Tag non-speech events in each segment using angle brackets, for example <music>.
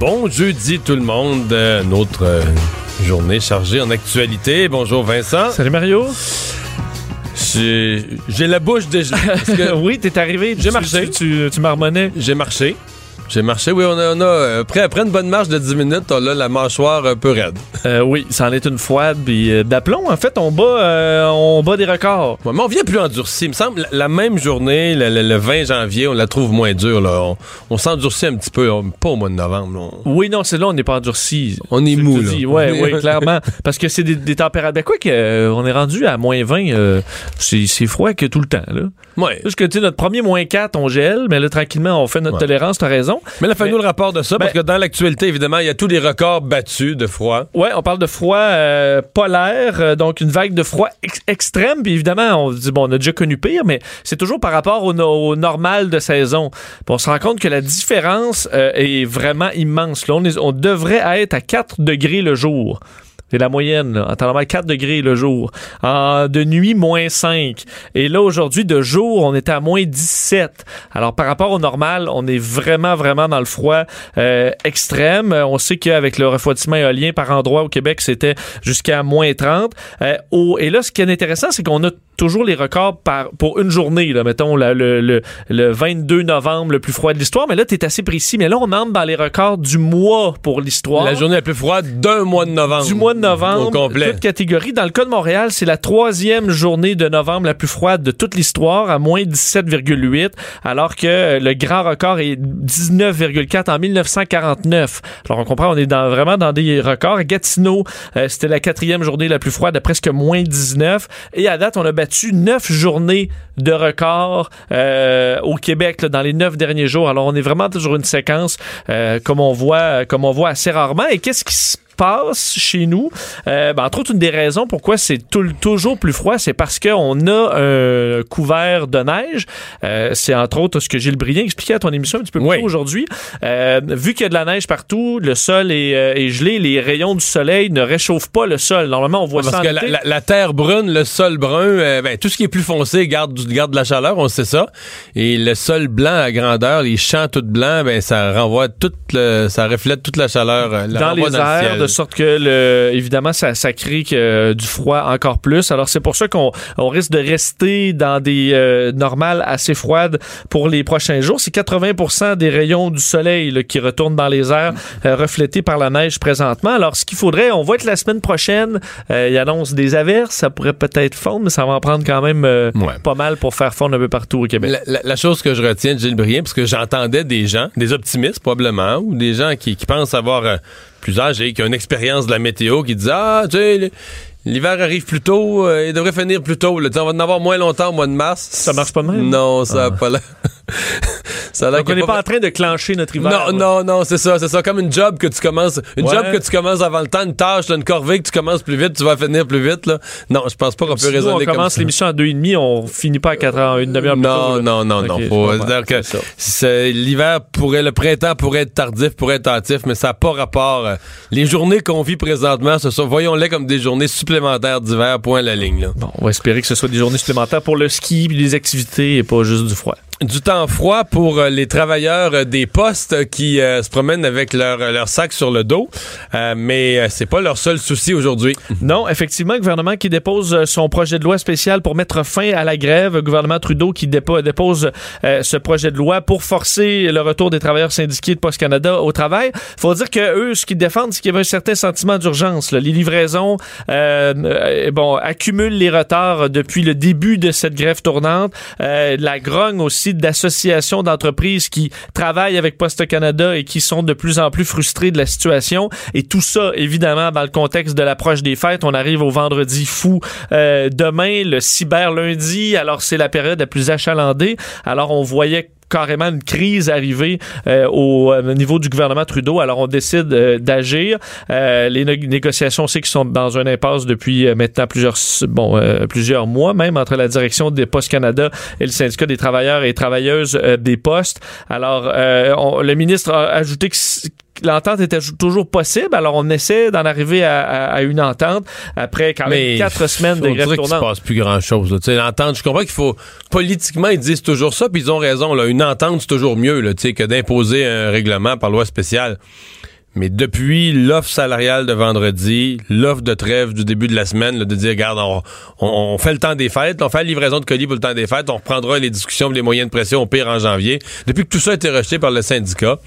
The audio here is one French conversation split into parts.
Bon jeudi tout le monde, euh, notre euh, journée chargée en actualité. Bonjour Vincent. Salut Mario. J'ai la bouche déjà. <laughs> parce que oui, t'es arrivé. J'ai marché. Tu, tu, tu marmonnais. J'ai marché. J'ai marché, oui, on a, on a euh, après, après une bonne marche de 10 minutes, on a la mâchoire un peu raide. <laughs> Euh, oui, ça en est une froide. Puis euh, d'aplomb, en fait, on bat, euh, on bat des records. Ouais, mais on vient plus endurci. Il me semble, la, même journée, le, le- le 20 janvier, on la trouve moins dure. Là. On, on s'endurcit un petit peu, pas au mois de novembre. là. Oui, non, c'est là, on n'est pas endurci. On est mou, là. Ouais, oui, <laughs> clairement. Parce que c'est des, des températures. Ben, quoi que, euh, on est rendu à moins 20, euh, c'est c'est froid que tout le temps, là. Ouais. Parce que, tu sais, notre premier moins 4, on gèle, mais là, tranquillement, on fait notre Ouais. tolérance, t'as raison. Mais là, fais-nous Mais- le rapport de ça, parce que Ben- dans l'actualité, évidemment, il y a tous les records battus de froid. Ouais, on parle de froid euh, polaire, euh, donc une vague de froid ex- extrême. Puis évidemment, on se dit, bon, on a déjà connu pire, mais c'est toujours par rapport au, no- au normal de saison. Puis on se rend compte que la différence euh, est vraiment immense. Là, on, est- on devrait être à 4 degrés le jour. C'est la moyenne, là. En temps normal, 4 degrés le jour. De nuit, moins 5. Et là, aujourd'hui, de jour, on était à moins 17. Alors, par rapport au normal, on est vraiment, vraiment dans le froid euh, extrême. Euh, On sait qu'avec le refroidissement éolien par endroit au Québec, c'était jusqu'à moins 30. Euh, et là, ce qui est intéressant, c'est qu'on a toujours les records par, pour une journée. Là, mettons le, le, le 22 novembre, le plus froid de l'histoire. Mais là, tu es assez précis. Mais là, on entre dans les records du mois pour l'histoire. La journée la plus froide d'un mois de novembre. Du mois de novembre, Au complet. toute catégorie. Dans le cas de Montréal, c'est la troisième journée de novembre la plus froide de toute l'histoire, à moins 17,8, alors que euh, le grand record est 19,4 en 1949. Alors on comprend, on est dans, vraiment dans des records. À Gatineau, euh, c'était la quatrième journée la plus froide, à presque moins 19. Et à date, on a battu neuf journées de record euh, au Québec dans les neuf derniers jours. Alors on est vraiment toujours une séquence euh, comme on voit, comme on voit assez rarement. Et qu'est-ce qui se passe chez nous. Euh, ben, entre autres, une des raisons pourquoi c'est tout- toujours plus froid, c'est parce qu'on a un couvert de neige. Euh, c'est entre autres ce que Gilles Brien expliquait à ton émission un petit peu plus Oui. tôt aujourd'hui. Euh, vu qu'il y a de la neige partout, le sol est, euh, est gelé, les rayons du soleil ne réchauffent pas le sol. Normalement, on voit Parce ça en que la, la- la terre brune, le sol brun, euh, ben, tout ce qui est plus foncé garde, de la chaleur, on sait ça. Et le sol blanc à grandeur, les champs tout blancs, ben, ça renvoie toute le, ça reflète toute la chaleur euh, la dans les le airs, ciel. de sorte que le, évidemment ça, ça crée que, du froid encore plus. Alors c'est pour ça qu'on on risque de rester dans des euh, normales assez froides pour les prochains jours. C'est 80% des rayons du soleil là, qui retournent dans les airs, euh, reflétés par la neige présentement. Alors ce qu'il faudrait, on va être la semaine prochaine. Euh, il annonce des averses, ça pourrait peut-être fondre, mais ça va en prendre quand même euh, Ouais. pas mal pour faire fondre un peu partout au Québec. La, la- la chose que je retiens de Gilles Brien, parce que j'entendais des gens, des optimistes probablement, ou des gens qui, qui pensent avoir euh, plus âgés, qui ont une expérience de la météo, qui disent Ah, tu sais, l'hiver arrive plus tôt, euh, il devrait finir plus tôt. là. On va en avoir moins longtemps au mois de mars. Ça marche pas même? Non, ça a pas l'air. <laughs> ça Donc on n'est pas en train de clencher notre hiver. non, là. non, non, c'est ça, c'est ça. Comme une job que tu commences, une Ouais. job que tu commences avant le temps, une tâche, là, une corvée que tu commences plus vite, tu vas finir plus vite, là. Non, je pense pas qu'on peut Si nous, raisonner on comme commence ça. l'émission à deux et demi, on finit pas à 4 heures, une demi-heure plus tôt, Non, là. non, non, non. Ok, Faut je comprends. dire que C'est ça. l'hiver pourrait, le printemps pourrait être tardif, pourrait être hâtif, mais ça n'a pas rapport. euh, Les journées qu'on vit présentement, ce sont, voyons-les comme des journées supplémentaires d'hiver, point à la ligne, là. Bon, on va espérer que ce soit des journées supplémentaires pour le ski les activités et pas juste du froid. Du temps froid pour euh, les travailleurs euh, des postes qui euh, se promènent avec leur, leur sac sur le dos, Euh, mais c'est pas leur seul souci aujourd'hui. <laughs> Non, effectivement, le gouvernement qui dépose son projet de loi spécial pour mettre fin à la grève, le gouvernement Trudeau qui dépo- dépose ce projet de loi pour forcer le retour des travailleurs syndiqués de Post Canada au travail. Faut dire que eux, ce qu'ils défendent, c'est qu'il y avait un certain sentiment d'urgence. Les livraisons, bon, accumulent les retards depuis le début de cette grève tournante. La grogne aussi d'associations d'entreprises qui travaillent avec Poste Canada et qui sont de plus en plus frustrées de la situation. Et tout ça, évidemment, dans le contexte de l'approche des fêtes. On arrive au vendredi fou euh, demain, le cyber lundi. Alors, c'est la période la plus achalandée. Alors, on voyait carrément une crise arriver euh, au, niveau du gouvernement Trudeau. Alors, on décide d'agir. les négociations, c'est qu'ils sont dans un impasse depuis maintenant plusieurs, bon, plusieurs mois même entre la direction des Postes Canada et le syndicat des travailleurs et travailleuses des postes. Alors, le ministre a ajouté que l'entente était toujours possible. Alors, on essaie d'en arriver à, une entente après quand même quatre semaines de grève tournante. Il se passe plus grand-chose. L'entente, je comprends qu'il faut... Politiquement, ils disent toujours ça, puis ils ont raison. Là, une entente, c'est toujours mieux là, que d'imposer un règlement par loi spéciale. Mais depuis l'offre salariale de vendredi, l'offre de trêve du début de la semaine, de dire, regarde, on, fait le temps des fêtes, on fait la livraison de colis pour le temps des fêtes, on reprendra les discussions, les moyens de pression au pire en janvier. Depuis que tout ça a été rejeté par le syndicat,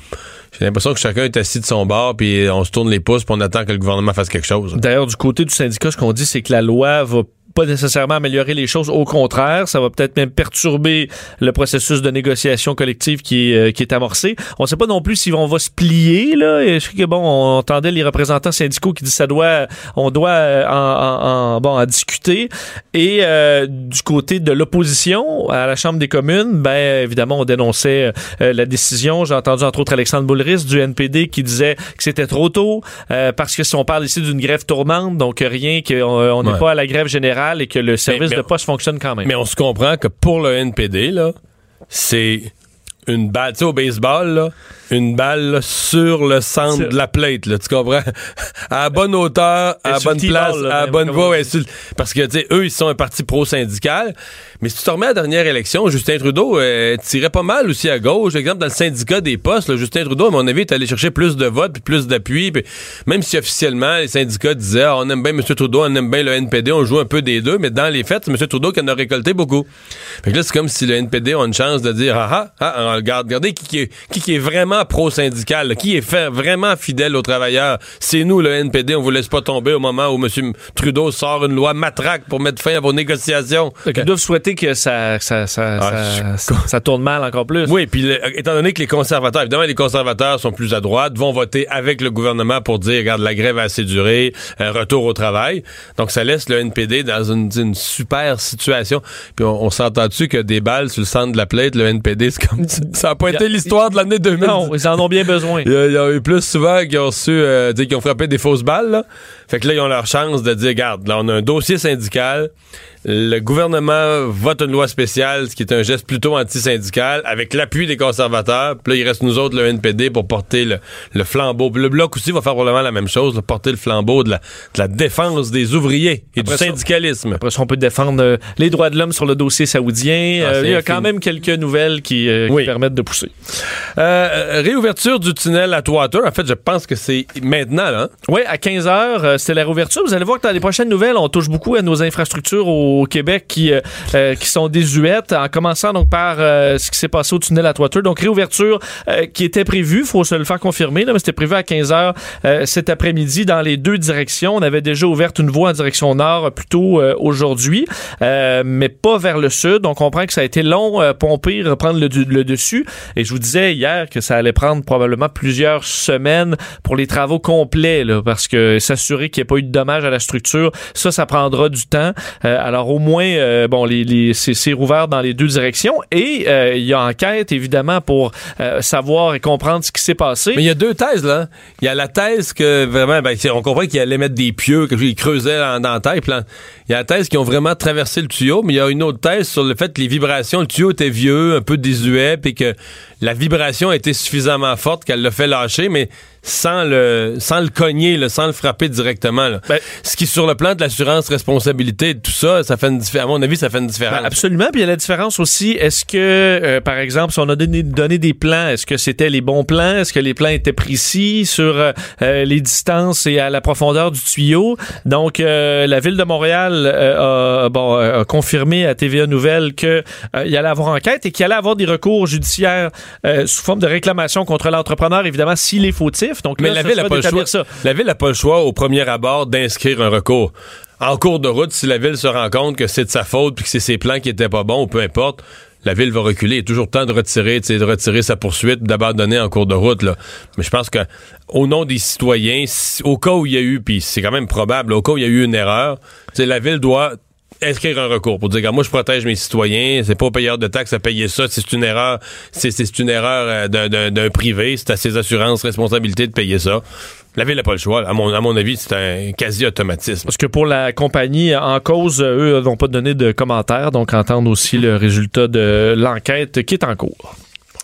j'ai l'impression que chacun est assis de son bord, puis on se tourne les pouces, puis on attend que le gouvernement fasse quelque chose. D'ailleurs, du côté du syndicat, ce qu'on dit, c'est que la loi va pas nécessairement améliorer les choses. Au contraire, ça va peut-être même perturber le processus de négociation collective qui est, euh, qui est amorcé. On ne sait pas non plus si on va se plier. Là. je sais que bon, on entendait les représentants syndicaux qui disent ça doit, on doit euh, en, en, bon en discuter. Et euh, du côté de l'opposition à la Chambre des communes, ben évidemment, on dénonçait la décision. J'ai entendu entre autres Alexandre Boulris du NPD qui disait que c'était trop tôt parce que si on parle ici d'une grève tournante, donc rien qu'on n'est pas à la grève générale et que le service de poste fonctionne quand même. Mais on se comprend que pour le NPD, là, c'est une balle, tu sais, au baseball, là, une balle sur le centre de la plate, là, tu comprends? <laughs> à bonne hauteur, à bonne place, à bonne voie. Parce que, tu sais, eux, ils sont un parti pro-syndical. Mais si tu te remets à la dernière élection, Justin Trudeau euh, tirait pas mal aussi à gauche. Par exemple, dans le syndicat des postes, Justin Trudeau, à mon avis, est allé chercher plus de votes puis plus d'appui. Même si officiellement, les syndicats disaient ah, on aime bien M. Trudeau, on aime bien le NPD, on joue un peu des deux. Mais dans les faits, c'est M. Trudeau qui en a récolté beaucoup. Fait que là, c'est comme si le NPD a une chance de dire ah ah, ah regarde, regardez qui, qui, est, qui, est vraiment pro-syndical, qui est fait, vraiment fidèle aux travailleurs. C'est nous, le NPD, on vous laisse pas tomber au moment où M. Trudeau sort une loi matraque pour mettre fin à vos négociations. Ils doivent souhaiter que ça, ça, ah, ça, tourne mal encore plus. Oui, puis étant donné que les conservateurs, évidemment, les conservateurs sont plus à droite, vont voter avec le gouvernement pour dire, regarde, la grève a assez duré, un retour au travail. Donc, ça laisse le NPD dans une, super situation. Puis on, s'entend dessus que des balles sur le centre de la plate, le NPD, c'est comme <laughs> ça n'a pas été l'histoire de l'année 2000. Non, ils en ont bien besoin. Il y, a, eu plus souvent qui ont reçu, euh, qui ont frappé des fausses balles. Là. Fait que là, ils ont leur chance de dire, regarde, là, on a un dossier syndical le gouvernement vote une loi spéciale, ce qui est un geste plutôt anti-syndical, avec l'appui des conservateurs. Puis là, il reste nous autres, le NPD, pour porter le, flambeau. Puis le Bloc aussi va faire probablement la même chose, porter le flambeau de la, de la défense des ouvriers et du syndicalisme. après ça, on peut défendre euh, les droits de l'homme sur le dossier saoudien. Ah, euh, il y a quand même quelques nouvelles qui, euh, permettent de pousser. réouverture du tunnel à Twater. En fait, je pense que c'est maintenant. Là. Hein? Oui, à 15 h c'est la réouverture. Vous allez voir que dans les prochaines nouvelles, on touche beaucoup à nos infrastructures au au Québec qui, euh, euh, qui sont désuètes, en commençant donc par euh, ce qui s'est passé au tunnel à Twater. Donc, réouverture qui était prévue, faut se le faire confirmer, là, mais c'était prévu à 15 h cet après-midi dans les deux directions. On avait déjà ouvert une voie en direction nord plus tôt aujourd'hui, mais pas vers le sud. Donc, on comprend que ça a été long, pomper, reprendre le, le, dessus. Et je vous disais hier que ça allait prendre probablement plusieurs semaines pour les travaux complets, là, parce que s'assurer qu'il n'y ait pas eu de dommages à la structure, ça, ça prendra du temps. alors, au moins, euh, bon, les, c'est rouvert dans les deux directions et euh, il y a enquête évidemment pour euh, savoir et comprendre ce qui s'est passé. Mais il y a deux thèses là. Il y a la thèse que vraiment, ben, on comprend qu'il allait mettre des pieux, qu'ils creusaient dans, dans la tête. Il y a la thèse qu'ils ont vraiment traversé le tuyau, mais il y a une autre thèse sur le fait que les vibrations, le tuyau était vieux, un peu désuet, puis que la vibration été suffisamment forte qu'elle l'a fait lâcher, mais sans le sans le cogner, sans le frapper directement. Ben, Ce qui, sur le plan de l'assurance responsabilité, tout ça, ça fait une à mon avis, ça fait une différence. Ben, absolument. Puis il y a la différence aussi. Est-ce que, euh, par exemple, si on a donné, donné des plans, est-ce que c'était les bons plans? Est-ce que les plans étaient précis sur euh, euh, les distances et à la profondeur du tuyau? Donc, la ville de Montréal a, bon, a confirmé à TVA Nouvelle qu'il y allait avoir enquête et qu'il allait avoir des recours judiciaires sous forme de réclamation contre l'entrepreneur, évidemment, s'il est fautif. Donc, mais la ville n'a pas le choix. La ville n'a pas le choix au premier abord d'inscrire un recours. En cours de route, si la ville se rend compte que c'est de sa faute puis que c'est ses plans qui étaient pas bons ou peu importe, la ville va reculer. Il a toujours temps de retirer, de retirer sa poursuite, d'abandonner en cours de route. Là. Mais je pense que au nom des citoyens, au cas où il y a eu, puis c'est quand même probable, au cas où il y a eu une erreur, la ville doit inscrire un recours pour dire, moi, je protège mes citoyens, c'est pas au payeur de taxes à payer ça, c'est une erreur, c'est, c'est une erreur euh, d'un, privé, c'est à ses assurances responsabilité de payer ça. La ville n'a pas le choix. À mon, à mon avis, c'est un quasi-automatisme. Parce que pour la compagnie en cause, eux n'ont pas donné de commentaires, donc entendre aussi le résultat de l'enquête qui est en cours.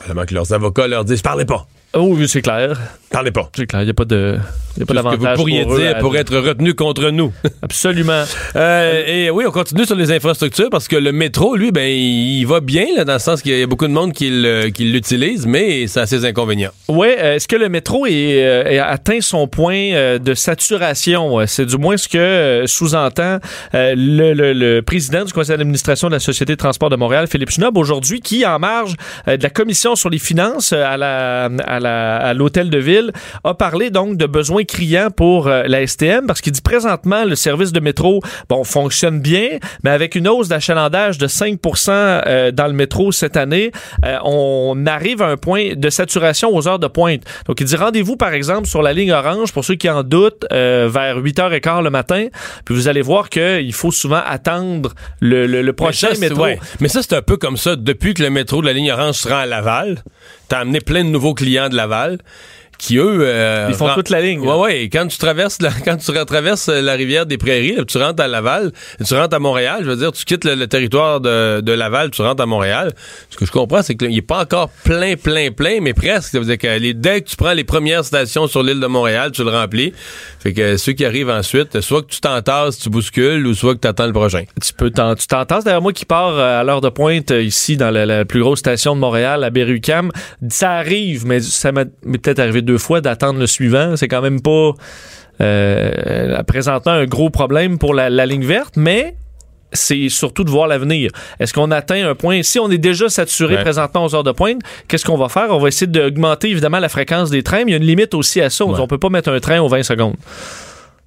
Vraiment que leurs avocats leur disent, parlez pas. Oh oui, c'est clair. Parlez pas. C'est clair, il n'y a pas de. Y a pas ce que vous d'avantage pourriez pour dire pour être retenu contre nous. <laughs> Absolument. Euh, et oui, on continue sur les infrastructures parce que le métro, lui, ben, il va bien, là, dans le sens qu'il y a beaucoup de monde qui l'utilise, mais ça a ses inconvénients. Oui, est-ce que le métro est, euh, atteint son point euh, de saturation? Euh, C'est du moins ce que euh, sous-entend euh, le, le- le président du conseil d'administration de la Société de transport de Montréal, Philippe Schnob, aujourd'hui, qui, en marge euh, de la commission sur les finances euh, à la à la- à l'hôtel de ville, a parlé donc de besoins criants pour euh, la STM parce qu'il dit présentement le service de métro bon fonctionne bien, mais avec une hausse d'achalandage de 5 euh, dans le métro cette année, euh, on arrive à un point de saturation aux heures de pointe. Donc il dit rendez-vous par exemple sur la ligne orange pour ceux qui en doutent vers 8h15 le matin, puis vous allez voir qu'il faut souvent attendre le, le- le prochain mais ça, métro. ouais. Mais ça, c'est un peu comme ça. Depuis que le métro de la ligne orange se rend à Laval, t'as amené plein de nouveaux clients de Laval qui, eux... euh, Ils font toute la ligne. Ouais, ouais. Et quand tu traverses la, <laughs> quand tu traverses la rivière des Prairies, là, tu rentres à Laval, tu rentres à Montréal, je veux dire, tu quittes le, le territoire de, de Laval, tu rentres à Montréal. Ce que je comprends, c'est qu'il n'est pas encore plein, plein, plein, mais presque. Ça veut dire que les, dès que tu prends les premières stations sur l'île de Montréal, tu le remplis. Fait que ceux qui arrivent ensuite, soit que tu t'entasses, tu bouscules, ou soit que tu attends le prochain. Tu peux tu t'entends derrière moi qui part euh, à l'heure de pointe euh, ici dans la, la plus grosse station de Montréal, à Berrucam. Ça arrive, mais ça m'est m'est peut-être arrivé deux fois d'attendre le suivant. C'est quand même pas euh, présentement un gros problème pour la, la ligne verte, mais c'est surtout de voir l'avenir. Est-ce qu'on atteint un point, si on est déjà saturé Ouais. présentement aux heures de pointe, qu'est-ce qu'on va faire? On va essayer d'augmenter évidemment la fréquence des trains, mais il y a une limite aussi à ça. On Ouais. On peut pas mettre un train aux 20 secondes.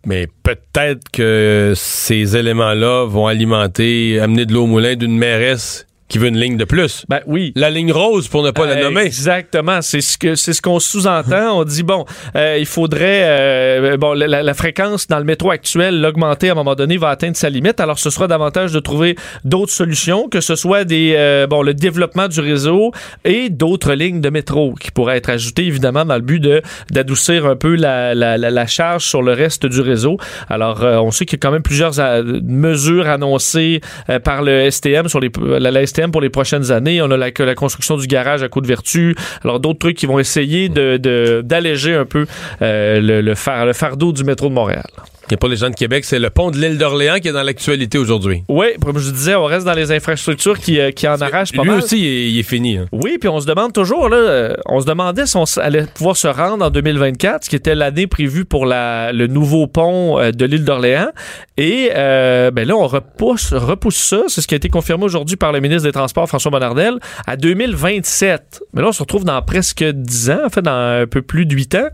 Mais peut-être que ces éléments-là vont alimenter, amener de l'eau au moulin d'une mairesse qui veut une ligne de plus. Ben oui. La ligne rose, pour ne pas la Euh, nommer. Exactement, c'est ce que c'est ce qu'on sous-entend. On dit bon, euh, il faudrait euh, bon la, la- fréquence dans le métro actuel l'augmenter à un moment donné va atteindre sa limite. Alors ce sera davantage de trouver d'autres solutions, que ce soit des euh, bon le développement du réseau et d'autres lignes de métro qui pourraient être ajoutées évidemment dans le but de d'adoucir un peu la, la, la, charge sur le reste du réseau. Alors euh, on sait qu'il y a quand même plusieurs mesures annoncées par le STM sur les la, la Pour les prochaines années. On a la, la construction du garage à de vertu. Alors d'autres trucs qui vont essayer de de- d'alléger un peu euh, le, far- le fardeau du métro de Montréal. Et pour les gens de Québec, c'est le pont de l'île d'Orléans qui est dans l'actualité aujourd'hui. Oui, comme je disais, on reste dans les infrastructures qui, euh, qui en arrachent pas Lui mal. aussi, il est, il est fini. hein. Oui, puis on se demande toujours, là, euh, on se demandait si on allait pouvoir se rendre en 2024, ce qui était l'année prévue pour la, le nouveau pont euh, de l'île d'Orléans. Et euh, ben là, on repousse, repousse ça. C'est ce qui a été confirmé aujourd'hui par le ministre des Transports, François Bonnardel, à 2027. Mais là, on se retrouve dans presque 10 ans, en fait, dans un peu plus de 8 ans.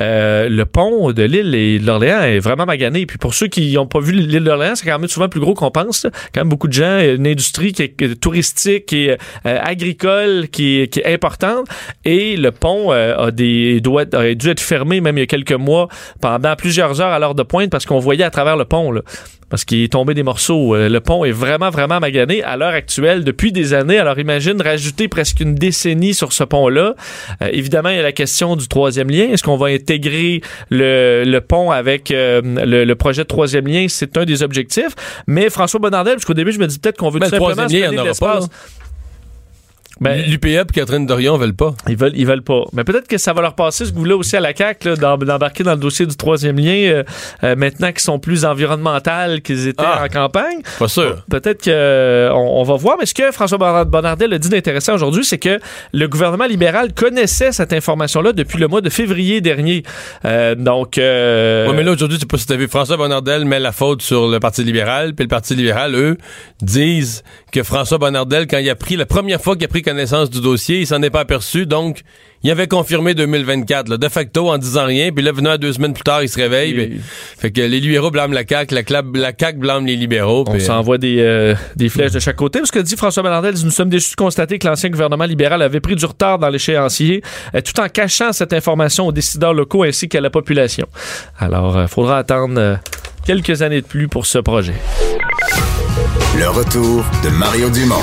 Euh, le pont de l'île et de l'Orléans est vraiment magané. Puis pour ceux qui n'ont pas vu l'île d'Orléans, c'est quand même souvent plus gros qu'on pense. Quand même beaucoup de gens, une industrie qui est, qui est touristique euh, agricole qui est, qui est importante. Et le pont euh, a des doit dû être fermé même il y a quelques mois pendant plusieurs heures à l'heure de pointe parce qu'on voyait à travers le pont. Parce qu'il est tombé des morceaux. Euh, Le pont est vraiment, vraiment magané à l'heure actuelle depuis des années. Alors imagine rajouter presque une décennie sur ce pont-là. Euh, évidemment, il y a la question du troisième lien. Est-ce qu'on va intégrer le, le pont avec euh, le, le projet de troisième lien? C'est un des objectifs. Mais François Bonnardel, parce qu'au début, je me dis peut-être qu'on veut tout le simplement lien, se il y en donner de aura pas, l'espace. Ben, L'UPA et Catherine Dorion veulent pas. ils veulent, ils veulent pas. Mais peut-être que ça va leur passer ce goût-là aussi à la CAQ, d'embarquer dans le dossier du troisième lien, euh, euh, maintenant qu'ils sont plus environnementales qu'ils étaient Ah. en campagne. Pas sûr. Peut-être qu'on on va voir. Mais ce que François Bonnard- Bonnardel a dit d'intéressant aujourd'hui, c'est que le gouvernement libéral connaissait cette information-là depuis le mois de février dernier. Euh, donc, euh, Ouais, mais là, aujourd'hui, sais pas si vu, François Bonnardel met la faute sur le Parti libéral, puis le Parti libéral, eux, disent que François Bonnardel, quand il a pris, la première fois qu'il a pris connaissance du dossier, il s'en est pas aperçu, donc, il avait confirmé 2024, là, de facto, en disant rien, puis là, venant deux semaines plus tard, il se réveille, fait que les libéraux blâment la CAQ, la, CLAP- la CAQ blâme les libéraux, on puis- s'envoie des, euh, des flèches de chaque côté. Ce que dit François Bonnardel, nous sommes déçus de constater que l'ancien gouvernement libéral avait pris du retard dans l'échéancier, euh, tout en cachant cette information aux décideurs locaux ainsi qu'à la population. Alors, il faudra attendre euh, quelques années de plus pour ce projet. Le retour de Mario Dumont.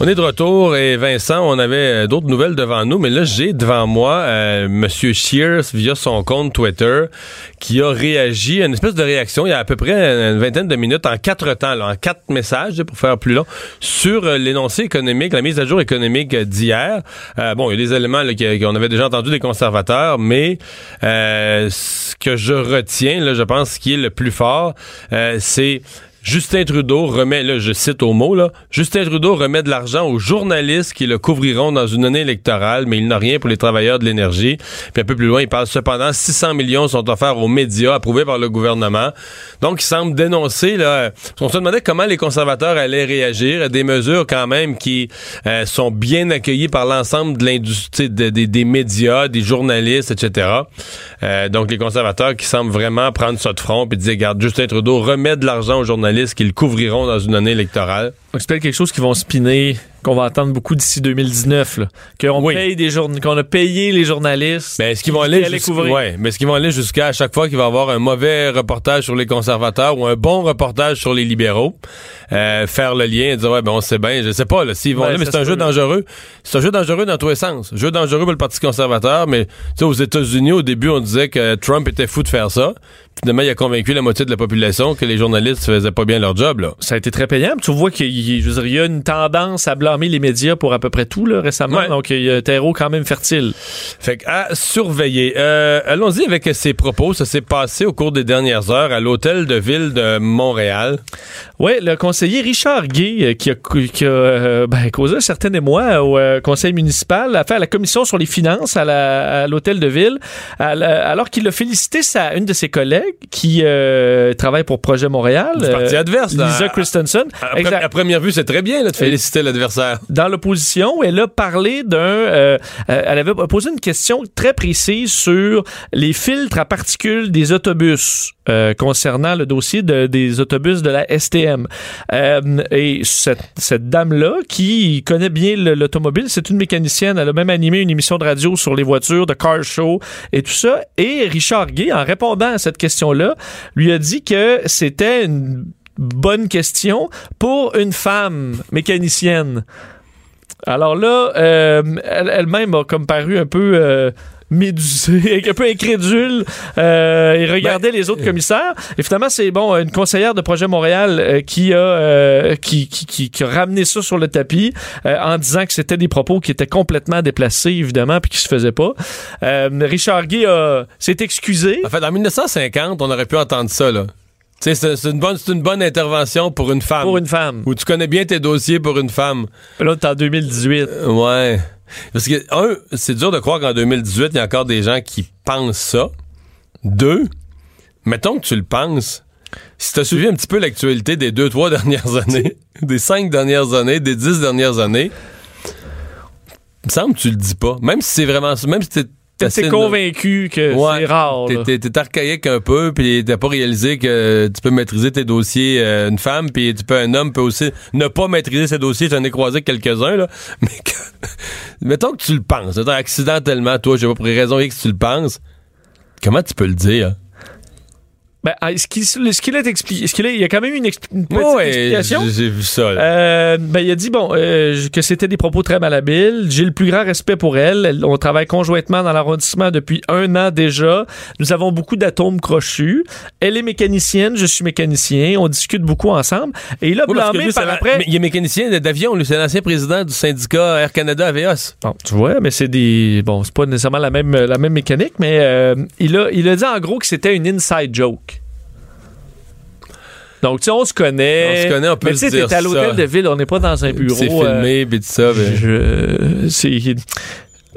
On est de retour et Vincent, on avait euh, d'autres nouvelles devant nous, mais là j'ai devant moi euh, Monsieur Shears via son compte Twitter qui a réagi à une espèce de réaction il y a à peu près une vingtaine de minutes en quatre temps, en quatre messages pour faire plus long sur euh, l'énoncé économique, la mise à jour économique d'hier. Euh, bon, il y a des éléments qu'on avait déjà entendu des conservateurs, mais ce que je retiens, là, je pense, qui est le plus fort, c'est Justin Trudeau remet, là, je cite au mot, là, Justin Trudeau remet de l'argent aux journalistes qui le couvriront dans une année électorale, mais il n'a rien pour les travailleurs de l'énergie. Puis un peu plus loin, il parle cependant 600 millions sont offerts aux médias approuvés par le gouvernement. Donc, il semble dénoncer, là, on se demandait comment les conservateurs allaient réagir à des mesures quand même qui euh, sont bien accueillies par l'ensemble de l'industrie, des médias, des journalistes, etc. Euh, donc, les conservateurs qui semblent vraiment prendre ça de front puis dire, regarde, Justin Trudeau remet de l'argent aux journalistes qu'ils couvriront dans une année électorale. C'est peut-être quelque chose qui vont spinner qu'on va attendre beaucoup d'ici 2019. Qu'on paye des qu'on a payé les journalistes. Mais est-ce qu'ils vont aller, ouais, mais est-ce qu'ils vont aller jusqu'à à chaque fois qu'il va y avoir un mauvais reportage sur les conservateurs ou un bon reportage sur les libéraux, euh, faire le lien et dire ouais ben on sait bien, je sais pas là s'ils vont mais c'est un jeu dangereux. C'est un jeu dangereux dans tous les sens. Jeu dangereux pour le Parti conservateur, mais tu sais aux États-Unis au début on disait que Trump était fou de faire ça. Finalement, il a convaincu la moitié de la population que les journalistes faisaient pas bien leur job. Là. Ça a été très payant. Tu vois qu'il y a une tendance à blâmer les médias pour à peu près tout là, récemment. Donc, il y a un terreau quand même fertile. Fait à surveiller. Euh, allons-y avec ces propos. Ça s'est passé au cours des dernières heures à l'hôtel de ville de Montréal. Oui, le conseiller Richard Gay, euh, qui a, qui a euh, ben, causé un certain émoi au conseil municipal, a fait à la commission sur les finances à l'hôtel de ville, alors qu'il a félicité sa, une de ses collègues qui travaille pour Projet Montréal. Du parti adverse. Lisa Christensen. À, première vue, c'est très bien de féliciter l'adversaire dans l'opposition. Elle a parlé d'un. Euh, euh, elle avait posé une question très précise sur les filtres à particules des autobus euh, concernant le dossier des autobus de la STM. et cette, cette dame-là, qui connaît bien l'automobile, c'est une mécanicienne. Elle a même animé une émission de radio sur les voitures, de car show et tout ça. Et Richard Gay, en répondant à cette question-là, lui a dit que c'était une bonne question pour une femme mécanicienne. Alors là, euh, elle-même a comme paru un peu euh, médusée, <laughs> un peu incrédule. Euh, et regardait ben, les autres commissaires. Et finalement, c'est bon, une conseillère de Projet Montréal qui a qui, qui, qui, a ramené ça sur le tapis en disant que c'était des propos qui étaient complètement déplacés, évidemment, puis qui se faisaient pas. Richard Gay s'est excusé. En fait, en 1950, on aurait pu entendre ça, là. C'est une, bonne, une bonne intervention pour une femme. Pour une femme. Où tu connais bien tes dossiers pour une femme. Là, t'es en 2018. Euh, ouais. Parce que, un, c'est dur de croire qu'en 2018, il y a encore des gens qui pensent ça. Deux, mettons que tu le penses. Si tu as suivi un petit peu l'actualité des deux, trois <laughs> dernières années, des cinq dernières années, des dix dernières années, il me semble que tu le dis pas. Même si c'est vraiment. Même si t'es convaincu que c'est rare. T'es archaïque un peu, puis t'as pas réalisé que tu peux maîtriser tes dossiers euh, une femme, puis tu peux un homme peut aussi ne pas maîtriser ses dossiers. J'en ai croisé quelques-uns là, <laughs> mais mettons que tu le penses, accidentellement, toi, je sais pas pour les raisons X tu le penses. Comment tu peux le dire? Ben, ah, est-ce qu'il est expliqué? Est-ce qu'il il y a quand même une, une petite ouais, explication? J'ai vu ça. Euh, ben, il a dit, bon, euh, que c'était des propos très malhabiles. J'ai le plus grand respect pour elle. On travaille conjointement dans l'arrondissement depuis un an déjà. Nous avons beaucoup d'atomes crochus. Elle est mécanicienne, je suis mécanicien. On discute beaucoup ensemble. Et là, oui, blâmé par après... il est mécanicien d'avion, lui. C'est l'ancien président du syndicat Air Canada Avios. Bon, tu vois, mais c'est des... Bon, c'est pas nécessairement la même, la même mécanique, mais euh, il, a, il a dit en gros que c'était une inside joke. Donc, tu sais, on se connaît. On se connaît, on peut Mais tu sais, t'es à l'hôtel de ville, on n'est pas dans un bureau. C'est filmé, euh, tout ça. Ben. c'est...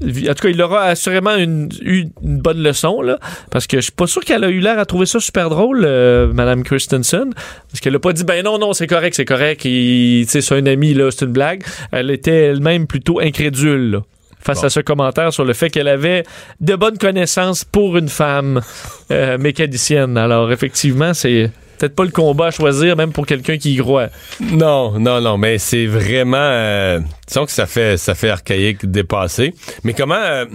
En tout cas, il aura assurément eu une bonne leçon, là, parce que je suis pas sûr qu'elle a eu l'air à trouver ça super drôle, euh, Madame Christensen, parce qu'elle a pas dit, ben non, non, c'est correct, c'est correct, c'est un ami, là, c'est une blague. Elle était elle-même plutôt incrédule, face à ce commentaire sur le fait qu'elle avait de bonnes connaissances pour une femme euh, mécanicienne. Alors, effectivement, c'est peut-être pas le combat à choisir, même pour quelqu'un qui y croit. Non, non, non, mais c'est vraiment... Euh, disons que ça fait, ça fait archaïque, dépassé. Mais comment... Euh,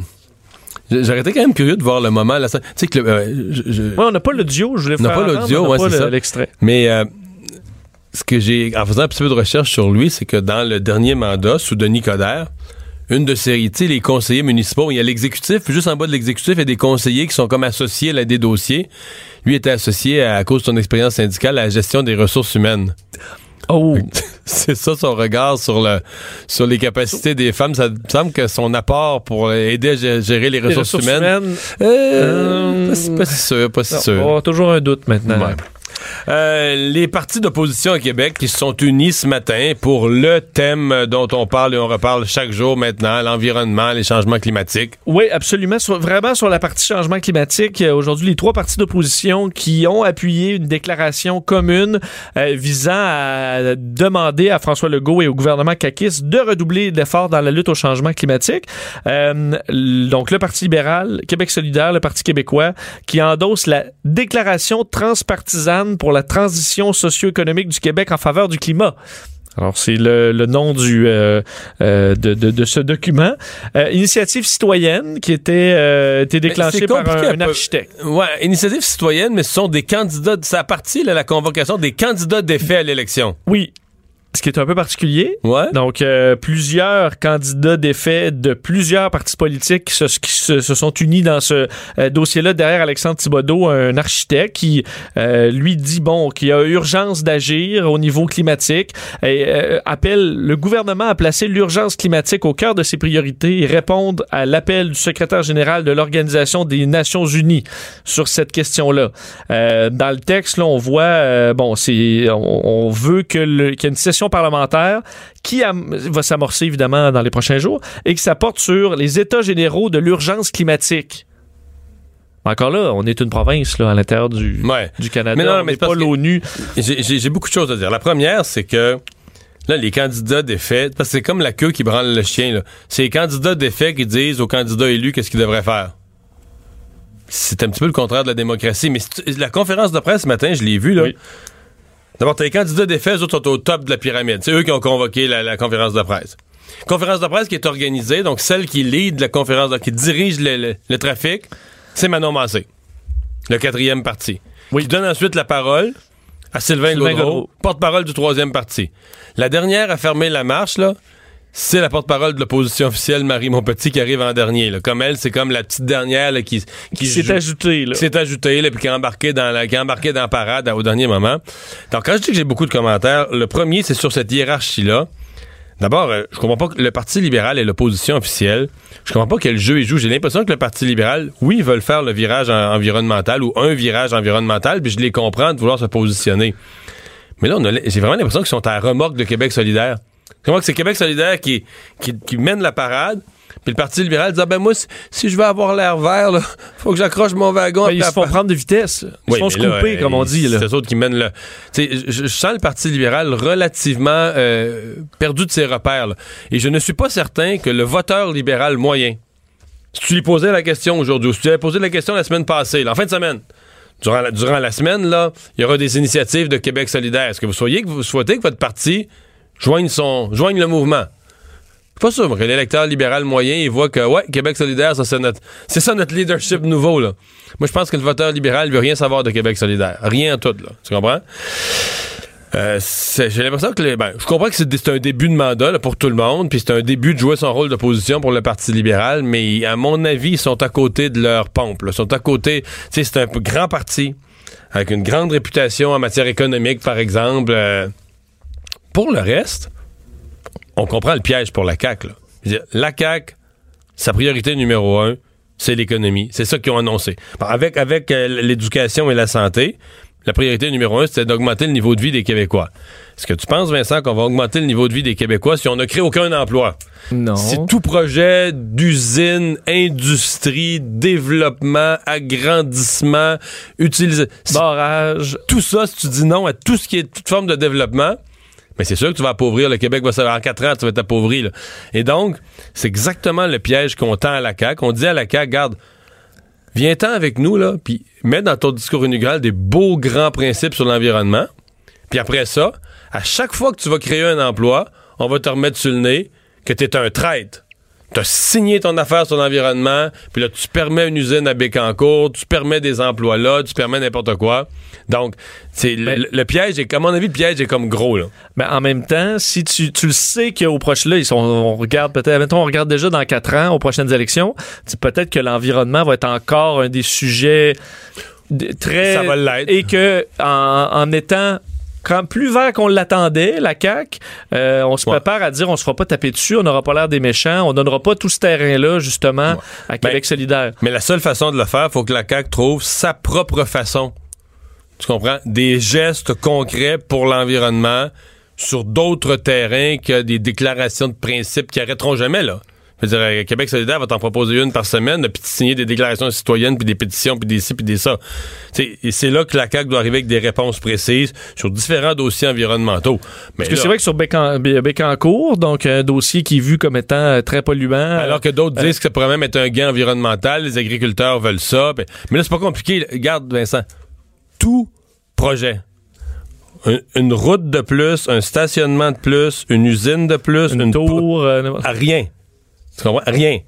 J'aurais été quand même curieux de voir le moment. Tu sais que euh, on n'a pas l'audio, je voulais faire. On n'a pas l'audio, ouais, c'est ça. l'extrait. Mais euh, ce que j'ai, en faisant un petit peu de recherche sur lui, c'est que dans le dernier mandat, sous Denis Coderre, une de ses, tu sais, les conseillers municipaux, il y a l'exécutif, juste en bas de l'exécutif, il y a des conseillers qui sont comme associés à des dossiers. Lui était associé, à, cause de son expérience syndicale, à la gestion des ressources humaines. Oh! <laughs> C'est ça son regard sur le sur les capacités des femmes. Ça me semble que son apport pour aider à gérer les ressources, humaines, euh, euh, pas, si sûr, pas si sûr. Toujours un doute maintenant. Euh, les partis d'opposition au Québec qui se sont unis ce matin pour le thème dont on parle et on reparle chaque jour maintenant, l'environnement, les changements climatiques. Oui, absolument. vraiment sur la partie changement climatique, aujourd'hui, les trois partis d'opposition qui ont appuyé une déclaration commune euh, visant à demander à François Legault et au gouvernement CAQIS de redoubler d'efforts dans la lutte au changement climatique. Euh, donc, le Parti libéral, Québec solidaire, le Parti québécois, qui endosse la déclaration transpartisane pour la transition socio-économique du Québec en faveur du climat. Alors, c'est le, nom du, euh, euh, de, ce document. Euh, initiative citoyenne qui était, était déclenchée par un, architecte. Ouais, initiative citoyenne, mais ce sont des candidats, ça partie de la convocation des candidats d'effet à l'élection. Oui, ce qui est un peu particulier. Ouais. Donc, euh, plusieurs candidats d'effet de plusieurs partis politiques qui se, se, sont unis dans ce euh, dossier-là derrière Alexandre Thibodeau, un architecte qui euh, lui dit bon qu'il y a urgence d'agir au niveau climatique et appelle le gouvernement à placer l'urgence climatique au cœur de ses priorités et répondre à l'appel du secrétaire général de l'Organisation des Nations Unies sur cette question-là. dans le texte, là, on voit bon, c'est on, on, veut que le, qu'il y ait une session parlementaire qui va s'amorcer évidemment dans les prochains jours et qui s'apporte sur les états généraux de l'urgence climatique. Encore là, on est une province là, à l'intérieur du, du Canada. Mais non, mais pas l'ONU. J'ai beaucoup de choses à dire. La première, c'est que là, les candidats des faits, parce que c'est comme la queue qui branle le chien. C'est les candidats des faits qui disent aux candidats élus qu'est-ce qu'ils devraient faire. C'est un petit peu le contraire de la démocratie. Mais la conférence de presse ce matin, je l'ai vu, là. D'abord, t'as les candidats des faits, eux autres sont au top de la pyramide. C'est eux qui ont convoqué la, conférence de presse. Conférence de presse qui est organisée, donc celle qui lead la conférence, qui dirige le, trafic, c'est Manon Massé, le quatrième parti. Oui. Qui donne ensuite la parole à Sylvain, Sylvain porte-parole du troisième parti. La dernière à fermer la marche, là, c'est la porte-parole de l'opposition officielle, Marie Montpetit, qui arrive en dernier. Là. Comme elle, c'est comme la petite dernière qui, qui, s'est ajoutée. Qui s'est ajoutée, là, puis qui est embarquée dans la, qui embarqué dans la parade au dernier moment. Donc, quand je dis que j'ai beaucoup de commentaires, le premier, c'est sur cette hiérarchie-là. D'abord, euh, je comprends pas que le Parti libéral est l'opposition officielle. Je comprends pas quel jeu il joue. J'ai l'impression que le Parti libéral, oui, ils veulent faire le virage environnemental ou un virage environnemental, puis je les comprends de vouloir se positionner. Mais là, j'ai vraiment l'impression qu'ils sont à la remorque de Québec solidaire. Comment que c'est Québec solidaire qui, qui, mène la parade. Puis le Parti libéral dit ah ben moi si, je veux avoir l'air vert là, <laughs> faut que j'accroche mon wagon. Ben, ils se font prendre de vitesse. Ils se font se couper comme on dit. C'est eux autres qui mènent le. Je, je, sens le Parti libéral relativement euh, perdu de ses repères. Et je ne suis pas certain que le voteur libéral moyen, si tu lui posais la question aujourd'hui, ou si tu avais posé la question la semaine passée, en fin de semaine, durant la, durant la semaine là, il y aura des initiatives de Québec solidaire. Est-ce que vous soyez que vous souhaitez que votre parti joigne, son, joigne le mouvement. Pas sûr, que l'électeur libéral moyen, il voit que, ouais, Québec solidaire, ça, c'est notre, c'est ça notre leadership nouveau, là. Moi, je pense que le voteur libéral veut rien savoir de Québec solidaire. Rien en tout, là. Tu comprends? Euh, j'ai l'impression que ben, je comprends que c'est un début de mandat pour tout le monde, puis c'est un début de jouer son rôle d'opposition pour le Parti libéral, mais à mon avis, ils sont à côté de leur pompe. Ils sont à côté. C'est un grand parti avec une grande réputation en matière économique, par exemple. Euh, pour le reste, on comprend le piège pour la CAQ. La CAQ, sa priorité numéro un, c'est l'économie. C'est ça qu'ils ont annoncé. avec avec euh, l'éducation et la santé, la priorité numéro un, c'était d'augmenter le niveau de vie des Québécois. Est-ce que tu penses, Vincent, qu'on va augmenter le niveau de vie des Québécois si on ne crée aucun emploi? Non. Si tout projet d'usine, industrie, développement, agrandissement, utilisation... Barrage. Tout ça, si tu dis non à tout ce qui est toute forme de développement, mais c'est sûr que tu vas appauvrir. Le Québec va se en quatre ans, tu vas être appauvri. Et donc, c'est exactement le piège qu'on tend à la CAQ. On dit à la CAQ, garde, viens-t'en avec nous, là, puis mets dans ton discours inaugural des beaux grands principes sur l'environnement. Puis après ça, à chaque fois que tu vas créer un emploi, on va te remettre sur le nez que tu es un traître. Tu as signé ton affaire sur l'environnement, puis là, tu permets une usine à Bécancourt, tu permets des emplois là, tu permets n'importe quoi. Donc, c'est le, le piège est, à mon avis, le piège est comme gros, là. Mais en même temps, si tu, tu le sais qu'au prochain, là, ils sont, on regarde peut-être, mettons, on regarde déjà dans quatre ans, aux prochaines élections, peut-être que l'environnement va être encore un des sujets très. Ça va l'être. Et que, en, en étant quand plus vert qu'on l'attendait, la CAQ, euh, on se Ouais. prépare à dire on se fera pas taper dessus, on n'aura pas l'air des méchants, on donnera pas tout ce terrain-là, justement, à Québec Ben, solidaire. Mais la seule façon de le faire, faut que la CAQ trouve sa propre façon. Tu comprends? Des gestes concrets pour l'environnement sur d'autres terrains que des déclarations de principe qui arrêteront jamais, là. Je veux dire, euh, Québec solidaire va t'en proposer une par semaine, puis signer des déclarations citoyennes, puis des pétitions, puis des ci, puis des ça. Et c'est là que la CAQ doit arriver avec des réponses précises sur différents dossiers environnementaux. Mais Parce que c'est vrai que sur Bécan- Bé- Bécancourt, donc un dossier qui est vu comme étant euh, très polluant. Alors que d'autres disent que ça pourrait même être un gain environnemental, les agriculteurs veulent ça. ben- Mais là, c'est pas compliqué. Regarde, Vincent, tout projet, un- une route de plus, un stationnement de plus, une usine de plus, une, une, tour. euh, rien. Rien.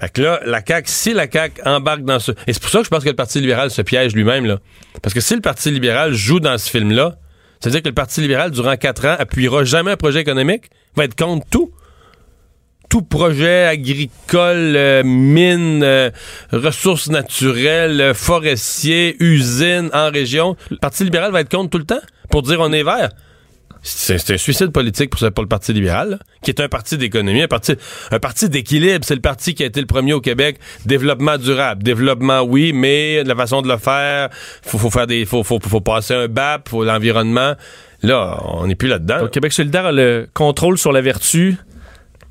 Fait que là, la CAQ, si la CAQ embarque dans ce... Et c'est pour ça que je pense que le Parti libéral se piège lui-même, là. Parce que si le Parti libéral joue dans ce film-là, ça veut dire que le Parti libéral, durant quatre ans, appuiera jamais un projet économique, va être contre tout. Tout projet agricole, euh, mine, euh, ressources naturelles, euh, forestier, usine en région. Le Parti libéral va être contre tout le temps pour dire on est vert. C'est un suicide politique pour, le Parti libéral, qui est un parti d'économie, un parti, un parti d'équilibre. C'est le parti qui a été le premier au Québec. Développement durable. Développement, oui, mais la façon de le faire, faut, faut faire des, faut, faut, faut passer un BAP, faut l'environnement. Là, on n'est plus là-dedans. donc Québec solidaire a le contrôle sur la vertu.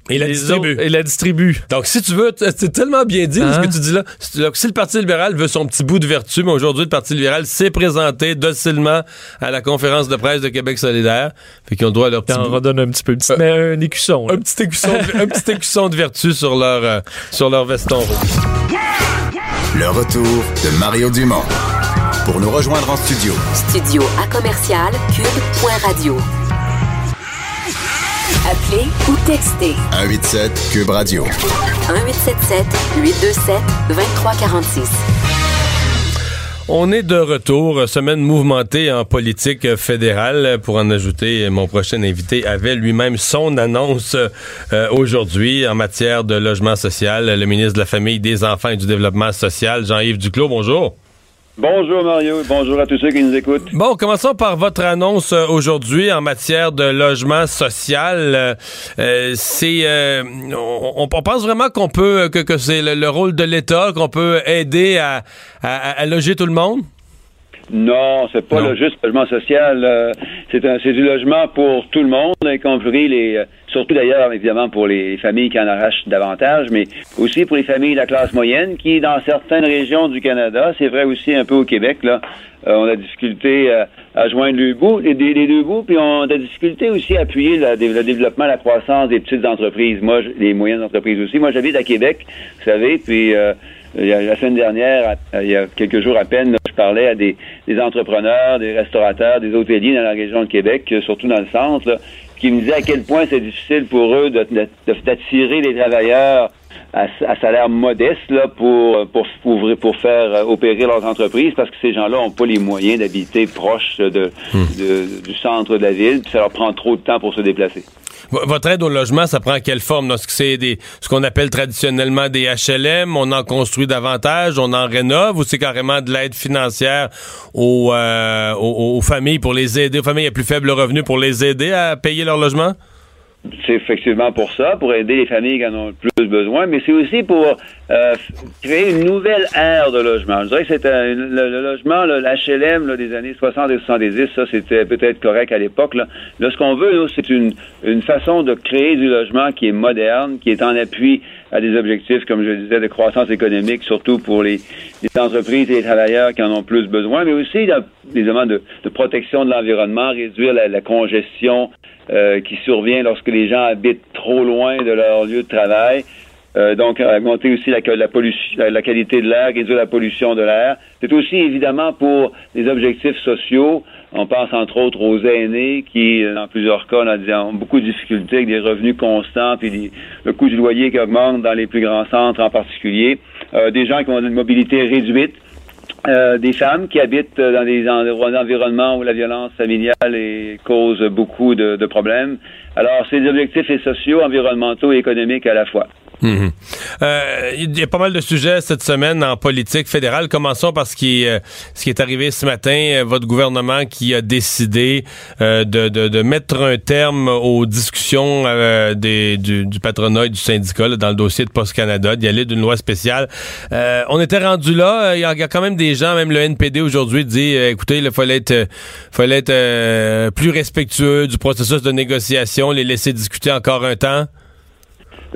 Et la distribue. autres- Et la distribue. Donc, si tu veux, c'est tellement bien dit ce Hein? que tu dis là. Si, le Parti libéral veut son petit bout de vertu, mais aujourd'hui, le Parti libéral s'est présenté docilement à la conférence de presse de Québec solidaire. Fait qu'ils ont droit à leur petit T'en bout. redonne un petit peu. Petit, Euh, mais un écusson. là. un petit écusson, de- un petit écusson de vertu sur leur, euh, sur leur veston rouge. Le retour de Mario Dumont. Pour nous rejoindre en studio, Studio à commercial cube.radio. Appelez ou textez 187 Cube Radio. 1877 827 2346. On est de retour, semaine mouvementée en politique fédérale. Pour en ajouter, mon prochain invité avait lui-même son annonce euh, aujourd'hui en matière de logement social. Le ministre de la Famille, des Enfants et du Développement social, Jean-Yves Duclos, bonjour. Bonjour Mario, bonjour à tous ceux qui nous écoutent. Bon, commençons par votre annonce euh, aujourd'hui en matière de logement social. Euh, euh, c'est, on, pense vraiment qu'on peut, que, c'est le, le rôle de l'État, qu'on peut aider à- à loger tout le monde? Non, c'est pas Non. le juste logement social. euh, c'est un, c'est du logement pour tout le monde, y compris les, euh, surtout d'ailleurs évidemment pour les familles qui en arrachent davantage, mais aussi pour les familles de la classe moyenne qui, dans certaines régions du Canada, c'est vrai aussi un peu au Québec là, euh, on a difficulté euh, à joindre les, bouts, les, les- les deux bouts, puis on a difficulté aussi à appuyer la- le développement, la croissance des petites entreprises, moi, les moyennes entreprises aussi. Moi, j'habite à Québec, vous savez, puis euh, la semaine dernière, il y a quelques jours à peine, je parlais à des, entrepreneurs, des restaurateurs, des hôteliers dans la région de Québec, euh, surtout dans le centre, qui me disaient à quel point c'est difficile pour eux de- de- d'attirer les travailleurs à, à salaire modeste là, pour, pour, pour, pour faire euh, opérer leurs entreprises parce que ces gens-là n'ont pas les moyens d'habiter proche de, de- du centre de la ville, puis ça leur prend trop de temps pour se déplacer. V- Votre aide au logement, ça prend quelle forme? Est-ce que c'est des, ce qu'on appelle traditionnellement des HLM? On en construit davantage? On en rénove? Ou c'est carrément de l'aide financière aux, euh, aux, aux familles pour les aider, aux familles à plus faible revenu pour les aider à payer leur logement? C'est effectivement pour ça, pour aider les familles qui en ont le plus besoin, mais c'est aussi pour euh, créer une nouvelle ère de logement. Je dirais que c'est le, le logement, l'HLM des années 60 et 70, ça c'était peut-être correct à l'époque. Là. Là, ce qu'on veut, c'est une, une façon de créer du logement qui est moderne, qui est en appui à des objectifs, comme je le disais, de croissance économique, surtout pour les, les entreprises et les travailleurs qui en ont plus besoin, mais aussi demandes de, de protection de l'environnement, réduire la, la congestion euh, qui survient lorsque les gens habitent trop loin de leur lieu de travail. euh, donc augmenter aussi la, la, pollution, la, qualité de l'air, réduire la pollution de l'air. C'est aussi évidemment pour les objectifs sociaux. On pense entre autres aux aînés qui, dans plusieurs cas, ont beaucoup de difficultés avec des revenus constants puis le coût du loyer qui augmente dans les plus grands centres en particulier. Euh, des gens qui ont une mobilité réduite. Euh, des femmes qui habitent dans des environnements où la violence familiale cause beaucoup de, problèmes. Alors, des objectifs sociaux, environnementaux et économiques à la fois. Mhm. Euh, il y a pas mal de sujets cette semaine en politique fédérale. Commençons par ce qui, est, euh, arrivé ce matin. Euh, votre gouvernement qui a décidé de, mettre un terme aux discussions du, patronat et du syndicat dans le dossier de Post Canada, d'y aller d'une loi spéciale. on était rendu là. Il y, a, quand même des gens, même le NPD aujourd'hui dit, écoutez, il fallait être plus respectueux du processus de négociation, les laisser discuter encore un temps.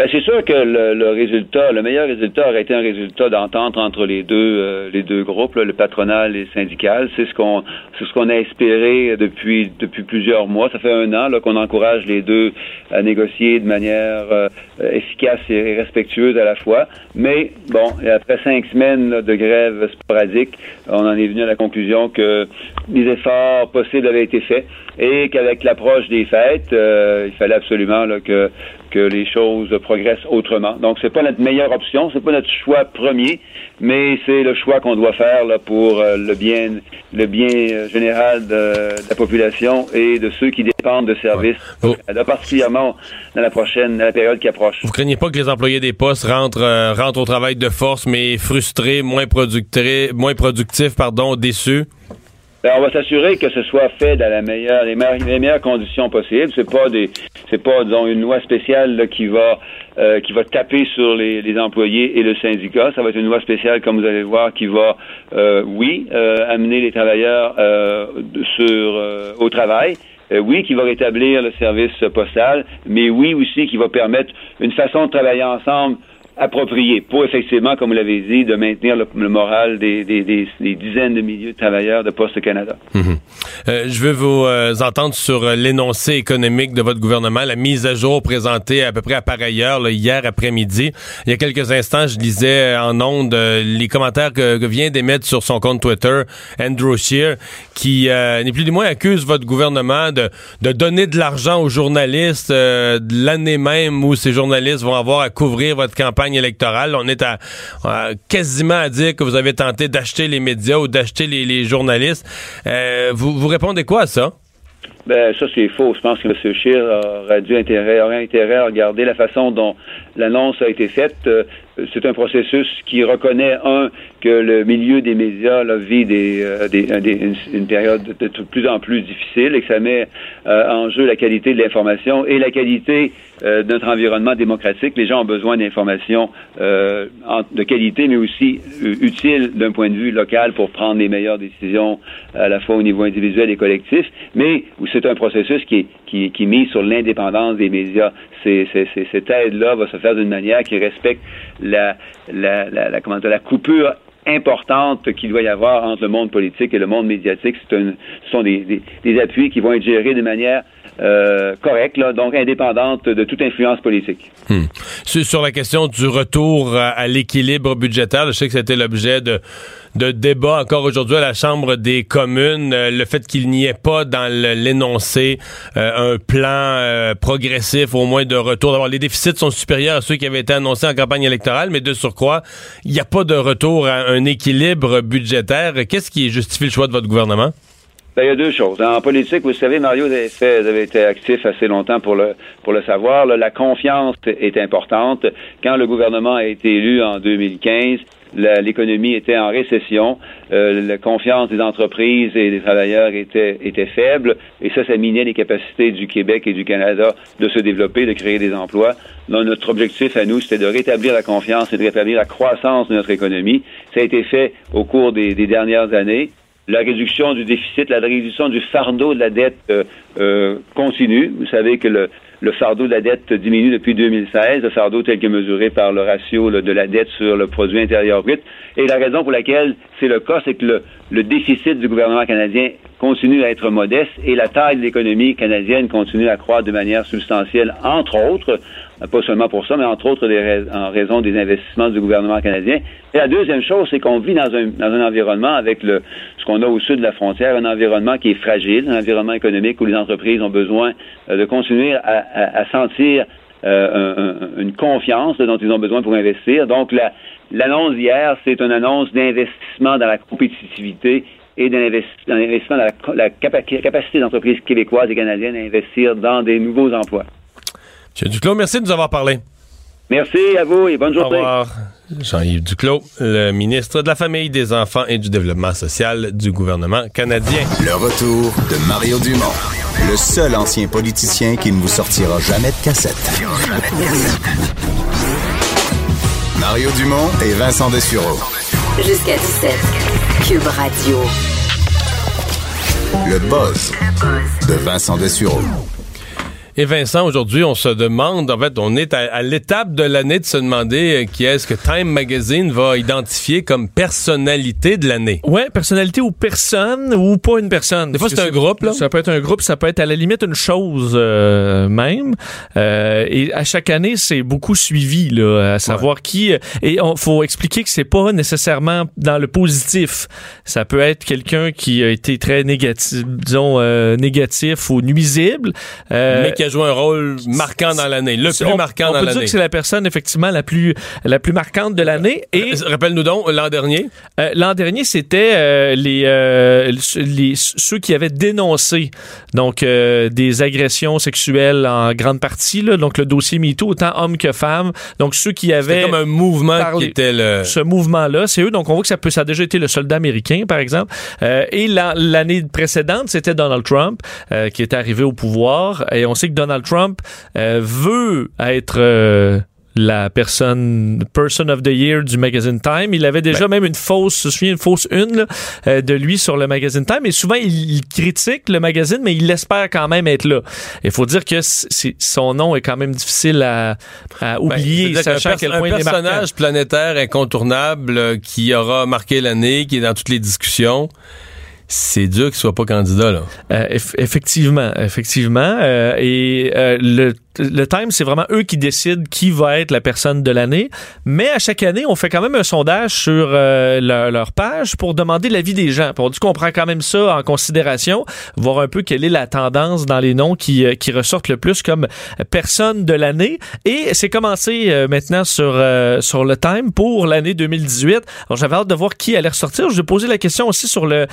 Ben, c'est sûr que le, résultat, le meilleur résultat aurait été un résultat d'entente entre les deux, euh, les deux groupes, le patronal et le syndical. C'est ce qu'on, c'est ce qu'on a espéré depuis depuis plusieurs mois. Ça fait un an là, qu'on encourage les deux à négocier de manière euh, efficace et respectueuse à la fois. Mais bon, après cinq semaines de grève sporadique, on en est venu à la conclusion que les efforts possibles avaient été faits et qu'avec l'approche des fêtes, euh, il fallait absolument là, que que les choses progressent autrement. Donc, c'est pas notre meilleure option, c'est pas notre choix premier, mais c'est le choix qu'on doit faire là, pour euh, le bien, le bien euh, général de, la population et de ceux qui dépendent de services, ouais. oh. particulièrement dans la prochaine, dans la période qui approche. Vous craignez pas que les employés des postes rentrent, euh, rentrent au travail de force, mais frustrés, moins productifs, moins productifs, pardon, déçus? Ben, on va s'assurer que ce soit fait dans la meilleure, les, meilleures, conditions possibles. C'est pas des, c'est pas disons une loi spéciale là, qui va euh, qui va taper sur les, les, employés et le syndicat. Ça va être une loi spéciale, comme vous allez voir, qui va, euh, oui, euh, amener les travailleurs euh, sur euh, au travail. oui, qui va rétablir le service postal, mais oui aussi qui va permettre une façon de travailler ensemble approprié pour effectivement, comme vous l'avez dit, de maintenir le, moral des, dizaines de milliers de travailleurs de Poste Canada. Mhm. Euh, je veux vous euh, entendre sur euh, l'énoncé économique de votre gouvernement, la mise à jour présentée à peu près à pareille heure hier après-midi. Il y a quelques instants, je lisais en ondes les commentaires que, que vient d'émettre sur son compte Twitter Andrew Scheer, qui n'est plus ni moins accuse votre gouvernement de, de donner de l'argent aux journalistes l'année même où ces journalistes vont avoir à couvrir votre campagne électorale. On est à, quasiment à dire que vous avez tenté d'acheter les médias ou d'acheter les, journalistes. Euh, vous, vous répondez quoi à ça? Ben, ça, c'est faux. Je pense que M. Scheer aurait dû intérêt, aurait intérêt à regarder la façon dont l'annonce a été faite. Euh, c'est un processus qui reconnaît, un, que le milieu des médias là, vit des, euh, des, une, période de, plus en plus difficile et que ça met euh, en jeu la qualité de l'information et la qualité de notre environnement démocratique. Les gens ont besoin d'informations de qualité, mais aussi utiles d'un point de vue local pour prendre les meilleures décisions à la fois au niveau individuel et collectif. Mais c'est un processus qui, qui, qui mise sur l'indépendance des médias. Cette aide-là va se faire d'une manière qui respecte la, la, la, comment la coupure importante qu'il doit y avoir entre le monde politique et le monde médiatique. Un, ce sont des, des, des, appuis qui vont être gérés de manière euh, correcte, donc indépendante de toute influence politique. Hmm. Sur, la question du retour à, l'équilibre budgétaire, je sais que c'était l'objet de, débats encore aujourd'hui à la Chambre des communes, euh, le fait qu'il n'y ait pas dans l'énoncé euh, un plan progressif au moins de retour. D'abord, les déficits sont supérieurs à ceux qui avaient été annoncés en campagne électorale, mais de surcroît, il n'y a pas de retour à un équilibre budgétaire. Qu'est-ce qui justifie le choix de votre gouvernement? Ben, il y a deux choses. En politique, vous savez, Mario, vous avez, été actif assez longtemps pour le, pour le savoir. la confiance est importante. Quand le gouvernement a été élu en 2015, l'économie était en récession, euh, la confiance des entreprises et des travailleurs était, faible, et ça, ça minait les capacités du Québec et du Canada de se développer, de créer des emplois. Notre objectif à nous, c'était de rétablir la confiance et de rétablir la croissance de notre économie. Ça a été fait au cours des dernières années la réduction du déficit, la réduction du fardeau de la dette euh, euh, continue. Vous savez que le, fardeau de la dette diminue depuis 2016, le fardeau tel que mesuré par le ratio de la dette sur le produit intérieur brut. Et la raison pour laquelle c'est le cas, c'est que le, déficit du gouvernement canadien continue à être modeste et la taille de l'économie canadienne continue à croître de manière substantielle, entre autres, pas seulement pour ça, mais entre autres en raison des investissements du gouvernement canadien. Et la deuxième chose, c'est qu'on vit dans un, dans un environnement avec ce qu'on a au sud de la frontière, un environnement qui est fragile, un environnement économique où les entreprises ont besoin euh, de continuer à, à, sentir euh, une confiance dont ils ont besoin pour investir. Donc, l'annonce d'hier, c'est une annonce d'investissement dans la compétitivité et d'investissement dans la, capacité d'entreprises québécoises et canadiennes à investir dans des nouveaux emplois. M. Duclos, merci de nous avoir parlé. Merci à vous et bonne journée. Au revoir. Jean-Yves Duclos, le ministre de la Famille, des Enfants et du Développement social du gouvernement canadien. Le retour de Mario Dumont, le seul ancien politicien qui ne vous sortira jamais de cassette. Mario Dumont et Vincent Dessureau. Jusqu'à 17. Cube Radio. Le buzz de Vincent Dessureau. Et Vincent, aujourd'hui, on se demande, en fait, on est à, l'étape de l'année de se demander euh, qui est-ce que Time Magazine va identifier comme personnalité de l'année? Ouais, personnalité ou personne ou pas une personne. Des fois, c'est un groupe, là. Ça peut être un groupe, ça peut être à la limite une chose euh, même. Euh, et à chaque année, c'est beaucoup suivi, là, à savoir qui. Et on faut expliquer que c'est pas nécessairement dans le positif. Ça peut être quelqu'un qui a été très négatif, disons négatif ou nuisible. Mais qui a joué un rôle marquant dans l'année, le plus marquant dans l'année. On peut dire que c'est la personne effectivement la plus la plus marquante de l'année. Et euh, rappelle-nous donc l'an dernier. Euh, l'an dernier, c'était euh, les, les ceux qui avaient dénoncé donc des agressions sexuelles en grande partie là, donc le dossier MeToo autant hommes que femmes. Donc ceux qui avaient comme un mouvement qui était le ce mouvement là, c'est eux. Donc on voit que ça peut ça a déjà été le soldat américain par exemple. et l'année précédente, c'était Donald Trump qui est arrivé au pouvoir et on sait Donald Trump euh, veut être euh, la personne Person of the Year du magazine Time. Il avait déjà ben. même une fausse, je me souviens, une fausse une euh, de lui sur le magazine Time. Et souvent, il, critique le magazine, mais il espère quand même être là. Il faut dire que son nom est quand même difficile à, ben, oublier, sachant quel point un personnage planétaire incontournable qui aura marqué l'année, qui est dans toutes les discussions c'est dur qu'il soit pas candidat là. Euh, effectivement, effectivement. Euh, et euh, le le Time, c'est vraiment eux qui décident qui va être la personne de l'année. Mais à chaque année, on fait quand même un sondage sur euh, leur, page pour demander l'avis des gens. Pour du qu'on prend quand même ça en considération, voir un peu quelle est la tendance dans les noms qui, euh, ressortent le plus comme personne de l'année. Et c'est commencé euh, maintenant sur, le Time pour l'année 2018. Alors j'avais hâte de voir qui allait ressortir. Je vais poser la question aussi sur le,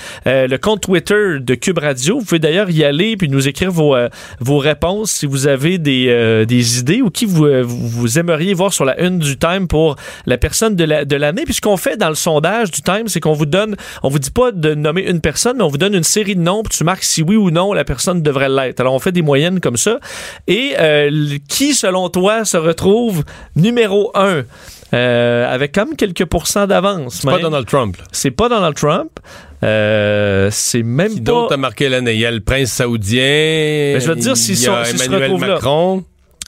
compte Twitter de Cube Radio. Vous pouvez d'ailleurs y aller puis nous écrire vos réponses si vous avez des euh, des, idées ou qui euh, vous, vous, aimeriez voir sur la une du Time pour la personne de l'année? La, Puis ce qu'on fait dans le sondage du Time, c'est qu'on vous donne, on vous dit pas de nommer une personne, mais on vous donne une série de noms, puis tu marques si oui ou non la personne devrait l'être. Alors on fait des moyennes comme ça. Et euh, qui, selon toi, se retrouve numéro un? Avec comme quelques pourcents d'avance. C'est pas Donald Trump. C'est pas Donald Trump. c'est même Qui pas. d'autre a marqué l'année? Il y a le prince saoudien. Mais je veux dire, s'ils sont, Emmanuel Macron.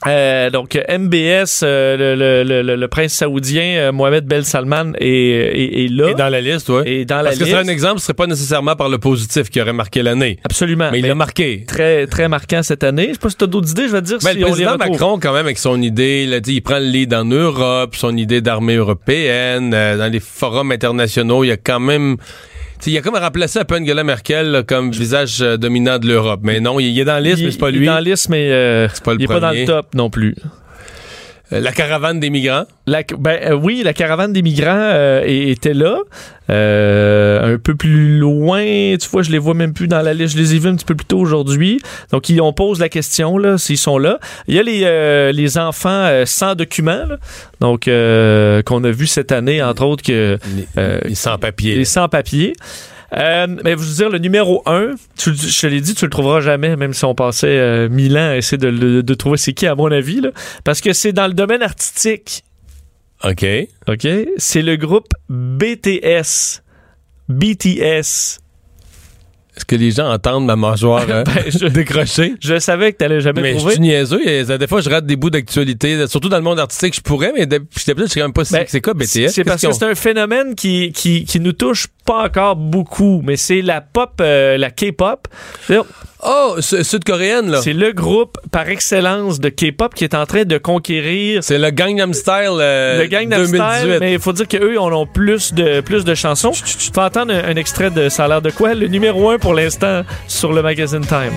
Euh, donc MBS, euh, le, le, le, le, prince saoudien euh, Mohamed Ben Salman est, est, est, là. Et dans la liste, oui. Et dans Parce la que c'est un exemple, ce serait pas nécessairement par le positif qui aurait marqué l'année. Absolument. Mais, il l'a marqué. Très très marquant cette année. Je sais pas si tu as d'autres idées, je vais te dire mais si le on président Macron quand même avec son idée, il a dit il prend le lead en Europe, son idée d'armée européenne, dans les forums internationaux, il y a quand même il a comme remplacé un peu Angela Merkel comme visage euh, dominant de l'Europe. Mais non, il, est dans la liste, mais c'est pas lui. Il est dans la liste, mais euh, il est pas dans le top non plus. Euh, la caravane des migrants? La, ben, euh, oui, la caravane des migrants euh, était là. un peu plus loin, tu vois, je les vois même plus dans la liste. Je les ai vus un petit peu plus tôt aujourd'hui. Donc, ils, on pose la question, là, s'ils sont là. Il y a les, les enfants sans documents, donc qu'on a vu cette année, entre autres, que... les sans-papiers. Les sans-papiers. Euh, mais vous dire, le numéro 1, je te l'ai dit, tu le trouveras jamais, même si on passait euh, mille ans à essayer de, de, trouver c'est qui, à mon avis, là, parce que c'est dans le domaine artistique. OK. OK? C'est le groupe BTS. BTS. Est-ce que les gens entendent ma mâchoire <laughs> ben, euh, décrocher? Je savais que tu n'allais jamais mais trouver. Mais je suis niaiseux. Des fois, je rate des bouts d'actualité, surtout dans le monde artistique. Je pourrais, mais je sais même pas si ben, c'est quoi BTS. C'est parce que c'est un phénomène qui, qui, qui nous touche pas encore beaucoup, mais c'est la pop, euh, la K-pop. Oh, su- sud-coréenne, là. C'est le groupe par excellence de K-pop qui est en train de conquérir C'est le Gangnam Style euh, le Gangnam 2018. Style, mais il faut dire qu'eux en ont plus de, plus de chansons. Tu peux entendre un, un extrait de Ça a l'air de quoi? Le numéro un pour l'instant sur le magazine Time.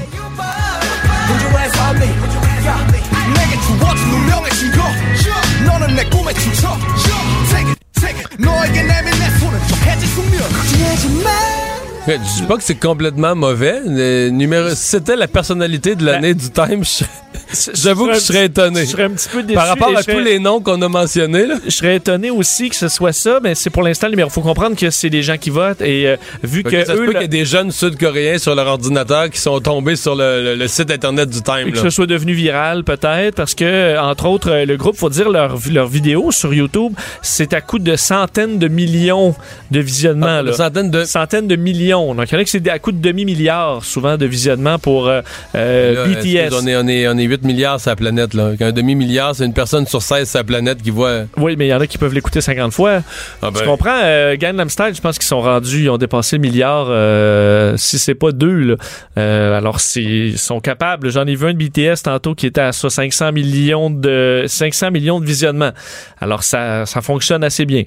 해질 숙면. 걱정하지 마. Je dis pas que c'est complètement mauvais. Le numéro, si c'était la personnalité de l'année du Time, <laughs> j'avoue que je serais étonné. Je serais un petit peu déçu. Par rapport et à tous les noms qu'on a mentionnés, là. Je serais étonné aussi que ce soit ça, mais c'est pour l'instant le numéro. faut comprendre que c'est des gens qui votent et euh, vu Fait que, que ça se eux, peut là, qu'il y ait des jeunes sud-coréens sur leur ordinateur qui sont tombés sur le, le- le site internet du Time. que là. ce soit devenu viral peut-être parce que euh, entre autres euh, le groupe faut dire leur leur vidéo sur YouTube c'est à coup de centaines de millions de visionnements Ah, là. Une centaine de. centaines de millions donc il y en a que c'est à coup de demi milliard souvent de visionnements pour euh, euh, Là, BTS on, est, on, est, on est 8 milliards sur la planète. Là? Un demi-milliard, c'est une personne sur 16 sur la planète qui voit. oui mais il y en a qui peuvent l'écouter 50 fois Ah ben, tu comprends euh, Gangnam Style je pense qu'ils sont rendus ils ont dépassé le milliard euh, si c'est pas deux là. Euh, alors ils sont capables j'en ai vu un de BTS tantôt qui était à ça, 500 millions de 500 millions de visionnements alors ça ça fonctionne assez bien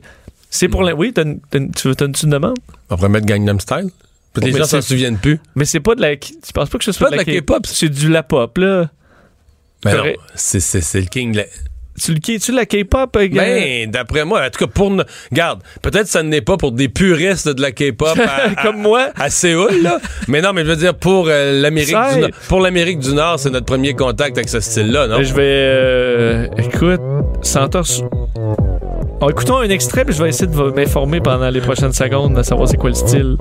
c'est pour la... oui une- une- tu veux une, tu une demande? On pourrait mettre Gangnam Style? Que Oh, les mais gens s'en souviennent plus. mais c'est pas de la tu penses pas que ce soit pas de la K-pop, c'est du la pop là Ben non, c'est, le king. la- tu le tu la K-pop euh, Ben, d'après moi, en tout cas, pour. Garde, peut-être ça n'est pas pour des puristes de la K-pop <laughs> comme moi à Séoul, là. Mais non, mais je veux dire, pour euh, l'Amérique du Nord. Pour l'Amérique du Nord, c'est notre premier contact avec ce style-là, non? Je vais. euh, écoute, Santos. Alors, écoutons un extrait, puis je vais essayer de m'informer pendant les prochaines secondes à savoir c'est quoi le style.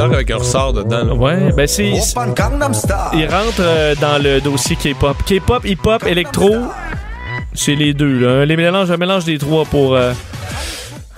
avec un ressort dedans. Là. Ouais, ben c'est. Il rentre euh, dans le dossier K-pop. K-pop, hip-hop, électro, c'est les deux. Là. Les mélanges, un mélange des trois pour. Euh,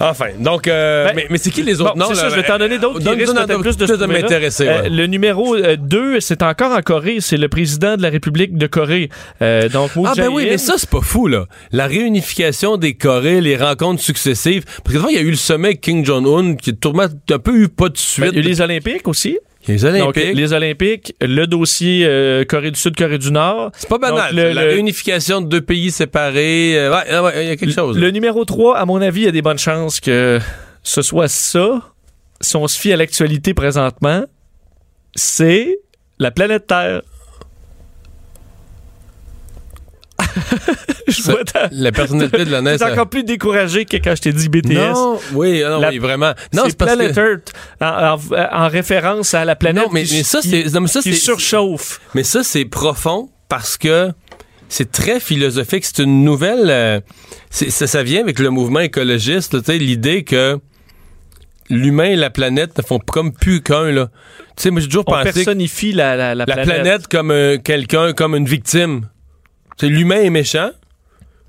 Enfin, donc, euh, Ben, mais, mais c'est qui les autres? Bon, noms? c'est ça, je vais t'en donner d'autres qui risquent peut-être plus de de m'intéresser, Euh, ouais. le numéro 2, c'est encore en Corée. C'est le président de la République de Corée. Euh, donc, Moon Ah ben oui, mais ça c'est pas fou là. La réunification des Corées, les rencontres successives. Parce que il y a eu le sommet Kim Jong-un qui tourmente un peu eu pas de Ben, suite. il y a eu les Olympiques aussi. Les Donc, Olympiques. les Olympiques, le dossier euh, Corée du Sud, Corée du Nord. C'est pas banal. Donc, le- la le- réunification de deux pays séparés. euh, ouais, ouais, il y a quelque chose. Le numéro 3, à mon avis, il y a des bonnes chances que ce soit ça. Si on se fie à l'actualité présentement, c'est la planète Terre. <laughs> je Ça- vois ta- La personnalité de la NES. <laughs> T'es encore plus découragé que quand je t'ai dit BTS. Non, oui, non, La- oui, vraiment. Non, c'est Planet que. Earth, en, en- en référence à la planète Non, mais, qui, mais ça, c'est. Qui surchauffe. Mais ça, c'est profond parce que c'est très philosophique. C'est une nouvelle. euh, ça, ça vient avec le mouvement écologiste, là, tu sais, l'idée que l'humain et la planète ne font comme plus qu'un. là. Tu sais, moi, j'ai toujours On pensé que personnifie la, la, la la planète, comme euh, quelqu'un, comme une victime. Sais, l'humain est méchant.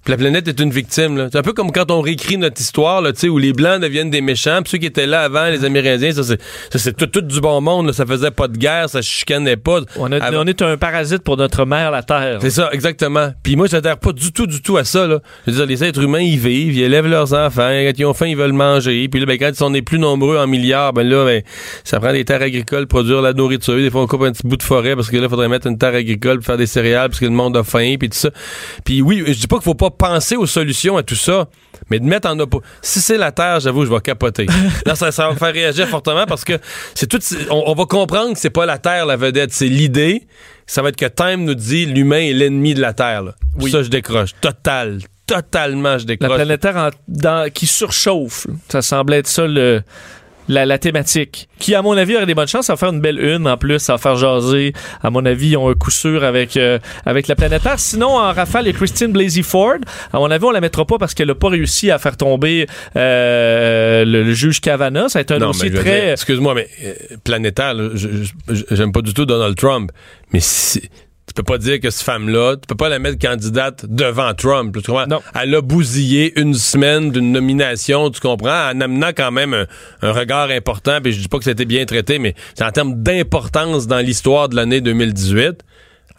Puis la planète est une victime. là. C'est un peu comme quand on réécrit notre histoire, là, tu sais, où les Blancs deviennent des méchants, puis ceux qui étaient là avant, les Amérindiens, ça c'est, ça, c'est tout, tout du bon monde. là. Ça faisait pas de guerre, ça chicanait pas. On, a- Avant- on est un parasite pour notre mère, la Terre. c'est ça, exactement. Puis moi, j'adhère pas du tout, du tout à ça. Là. Je veux dire, les êtres humains, ils vivent, ils élèvent leurs enfants. Quand ils ont faim, ils veulent manger. Puis là, ben, quand on est plus nombreux en milliards, ben là, ben, ça prend des terres agricoles pour produire la nourriture. Des fois, on coupe un petit bout de forêt parce que là, il faudrait mettre une terre agricole pour faire des céréales parce que le monde a faim, puis tout ça. Puis oui, je dis pas qu'il faut pas penser aux solutions à tout ça, mais de mettre en opposition. Si c'est la terre, j'avoue, je vais capoter. <laughs> là, ça, ça va me faire réagir fortement parce que c'est tout. On, on va comprendre que c'est pas la terre la vedette, c'est l'idée. Ça va être que Time nous dit l'humain est l'ennemi de la terre. là. Ça, je décroche. Total. Totalement, je La décroche. planète Terre en- dans- qui surchauffe. Ça semblait être ça le, la, la thématique. Qui, à mon avis, aurait des bonnes chances. Va faire une belle une en plus. Va faire jaser. À mon avis, ils ont un coup sûr avec, euh, avec la planète Terre. Sinon, en rafale, et Christine Blasey Ford, à mon avis, on la mettra pas parce qu'elle a pas réussi à faire tomber euh, le, le juge Kavanaugh. Ça a été un Non, dossier veux dire, très... excuse-moi, mais euh, planétaire, là, je- je- j'aime pas du tout Donald Trump, mais si, peux pas dire que cette femme-là, tu peux pas la mettre candidate devant Trump. Tu comprends? Non. Elle a bousillé une semaine d'une nomination, tu comprends, en amenant quand même un, un regard important, puis je dis pas que c'était bien traité, mais c'est en termes d'importance dans l'histoire de l'année 2018.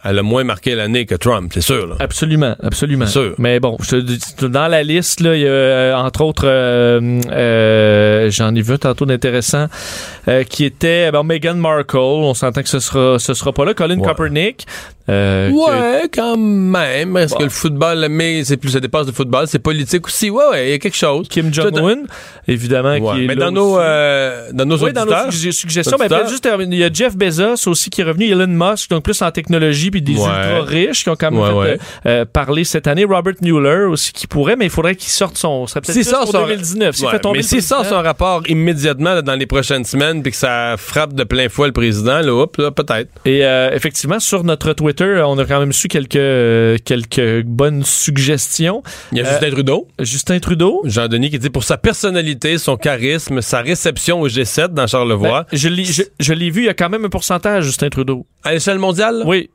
elle a moins marqué l'année que Trump, c'est sûr. là. Absolument, absolument. Sûr. Mais bon, je te dis, dans la liste, là, il y a euh, entre autres, euh, euh, j'en ai vu tantôt d'intéressant, euh, qui était bon, Meghan Markle. On s'entend que ce sera, ce sera pas là. Colin Ouais. Kaepernick. Euh, que- Ouais, quand même. Est-ce que le football, mais c'est plus, ça dépasse le football, c'est politique aussi. Ouais, ouais, il y a quelque chose. Kim Jong-un, évidemment, Ouais, qui est mais là dans nos, euh, dans nos Oui, dans auditeurs. nos sugge- suggestions, mais juste il y a Jeff Bezos aussi qui est revenu, Elon Musk, donc plus en technologie, puis des Ouais. ultra riches qui ont quand même Ouais, fait, ouais. euh, euh, parler cette année. Robert Mueller aussi qui pourrait, mais il faudrait qu'il sorte son. Serait peut-être ça pour sort- 2019. S'il Ouais, fait tomber mais s'il sort son rapport immédiatement là, dans les prochaines semaines puis que ça frappe de plein fouet le président, là, là, peut-être. Et euh, effectivement, sur notre Twitter, on a quand même su quelques, euh, quelques bonnes suggestions. Il y a Euh, Justin Trudeau, Justin Trudeau. Jean-Denis, qui dit pour sa personnalité, son charisme, sa réception au G7 dans Charlevoix, Ben, je l'ai je, je l'ai vu, il y a quand même un pourcentage, Justin Trudeau. à l'échelle mondiale, Oui.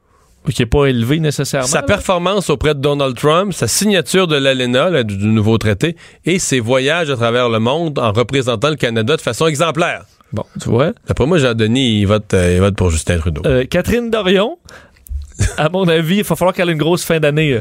Qui n'est pas élevé nécessairement. sa là. performance auprès de Donald Trump, sa signature de l'ALENA, du, nouveau traité, et ses voyages à travers le monde en représentant le Canada de façon exemplaire. Bon, tu vois. D'après moi, Jean-Denis, il vote, euh, il vote pour Justin Trudeau. Euh, Catherine Dorion, à mon avis, il va falloir qu'elle ait une grosse fin d'année. euh,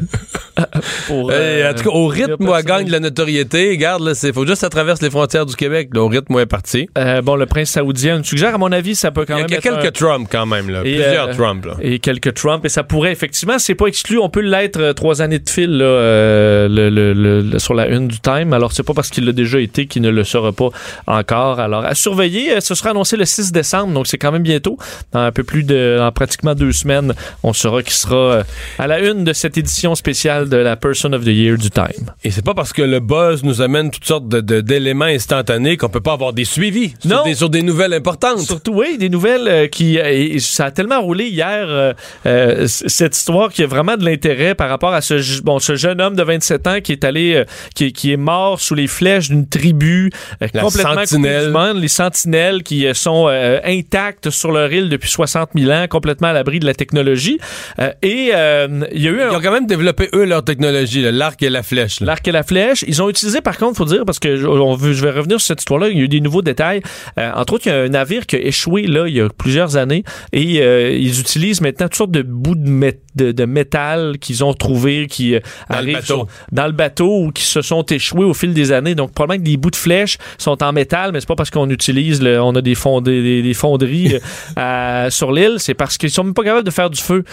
<laughs> pour, Euh, euh, en tout cas, au rythme où elle gagne de la notoriété, regarde, là, c'est faut juste qu'elle traverse les frontières du Québec. là, au rythme où elle est partie. Euh, bon, le prince saoudien suggère, à mon avis, ça peut quand même il y a quelques un- Trump quand même, là. Et, Plusieurs Trump, là. et quelques Trump et ça pourrait effectivement c'est pas exclu on peut l'être trois années de fil là, le- le- le- le- sur la une du Time alors c'est pas parce qu'il l'a déjà été qu'il ne le sera pas encore alors à surveiller ce sera annoncé le 6 décembre donc c'est quand même bientôt dans un peu plus de en pratiquement deux semaines on saura qui sera euh, à la une de cette édition spéciale de la Person of the Year du Time Et c'est pas parce que le buzz nous amène toutes sortes de- de- d'éléments instantanés qu'on peut pas avoir des suivis sur, Non. des, sur des nouvelles importantes. Surtout, oui, des nouvelles euh, qui. euh, et ça a tellement roulé hier, euh, cette histoire qui a vraiment de l'intérêt par rapport à ce, bon, ce jeune homme de 27 ans qui est allé. euh, qui, qui est mort sous les flèches d'une tribu La complètement sentinelle. Les sentinelles qui sont intactes sur leur île depuis 60 000 ans, complètement à l'abri de la technologie. Euh, et euh, il y a eu un. Ils ont quand même développé, eux, leur technologie, l'arc et la flèche. L'arc et la flèche. Ils ont utilisé, par contre, faut dire, parce que je, on veut- je vais revenir sur cette histoire-là, il y a eu des nouveaux détails. Euh, entre autres, il y a un navire qui a échoué là il y a plusieurs années et euh, ils utilisent maintenant toutes sortes de bouts de, mét- de, de métal qu'ils ont trouvés qui euh, Dans le arrivent bateau. sur- dans le bateau ou qui se sont échoués au fil des années. Donc, probablement que des bouts de flèche sont en métal, mais c'est pas parce qu'on utilise, le- on a des, fond- des, fonderies euh, <laughs> sur l'île, c'est parce qu'ils sont même pas capables de faire du feu.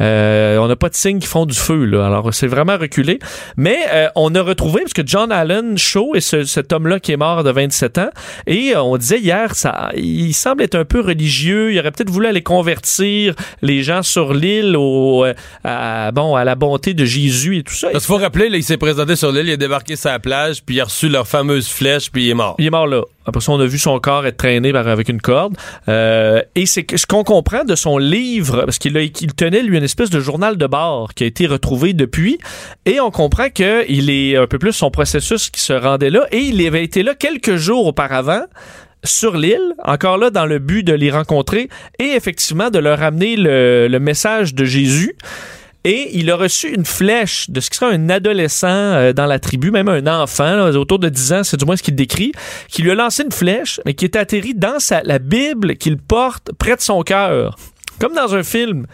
Euh, on n'a pas de signes qui font du feu, là. Alors, c'est vraiment reculé. Mais euh, on a retrouvé, parce que John Allen Shaw est ce- cet homme-là qui est mort de 27 ans, et euh, on disait hier, ça, il semble être un peu religieux, il aurait peut-être voulu aller convertir les gens sur l'île au, euh, à, bon, à la bonté de Jésus et tout ça. Parce qu'il faut rappeler, là, il s'est présenté sur l'île, il a débarqué sur la plage, puis il a reçu leur fameuse flèche, puis il est mort. Il est mort là. Après ça, on a vu son corps être traîné par- avec une corde. Euh, et c'est ce qu'on comprend de son livre, parce qu'il il tenait, lui, une espèce de journal de bord qui a été retrouvé depuis. Et on comprend qu'il est un peu plus son processus qui se rendait là. Et il avait été là quelques jours auparavant sur l'île, encore là dans le but de les rencontrer et effectivement de leur amener le, message de Jésus. Et il a reçu une flèche de ce qui serait un adolescent euh, dans la tribu, même un enfant, autour de 10 ans, c'est du moins ce qu'il décrit, qui lui a lancé une flèche, mais qui est atterri dans sa, la Bible qu'il porte près de son cœur, comme dans un film.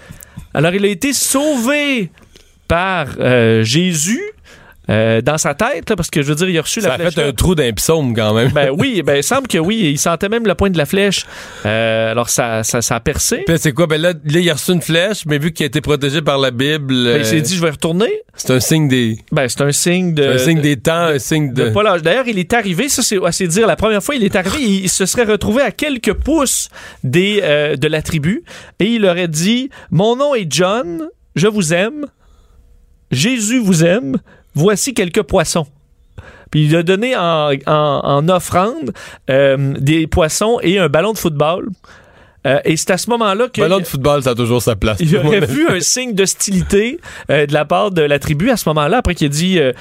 Alors il a été sauvé par euh, Jésus euh, dans sa tête, là, parce que je veux dire, il a reçu Ça la a flèche. fait un trou d'un psaume, quand même. Ben oui, ben il semble que oui, il sentait même le point de la flèche. Euh, alors ça, ça, ça a percé. Puis c'est quoi? Ben là, là, il a reçu une flèche, mais vu qu'il a été protégé par la Bible, Ben, euh, il s'est dit, je vais retourner. c'est un signe des, Ben c'est un signe de. un signe des temps, un signe de de... D'ailleurs, il est arrivé, ça c'est assez dire, la première fois il est arrivé, il, se serait retrouvé à quelques pouces des, euh, de la tribu et il aurait dit Mon nom est John, je vous aime, Jésus vous aime, voici quelques poissons. Puis il a donné en, en- en offrande euh, des poissons et un ballon de football. Euh, et c'est à ce moment-là que. Ballon de football, ça a toujours sa place. Il aurait vu un <laughs> signe d'hostilité euh, de la part de la tribu à ce moment-là, après qu'il a dit euh,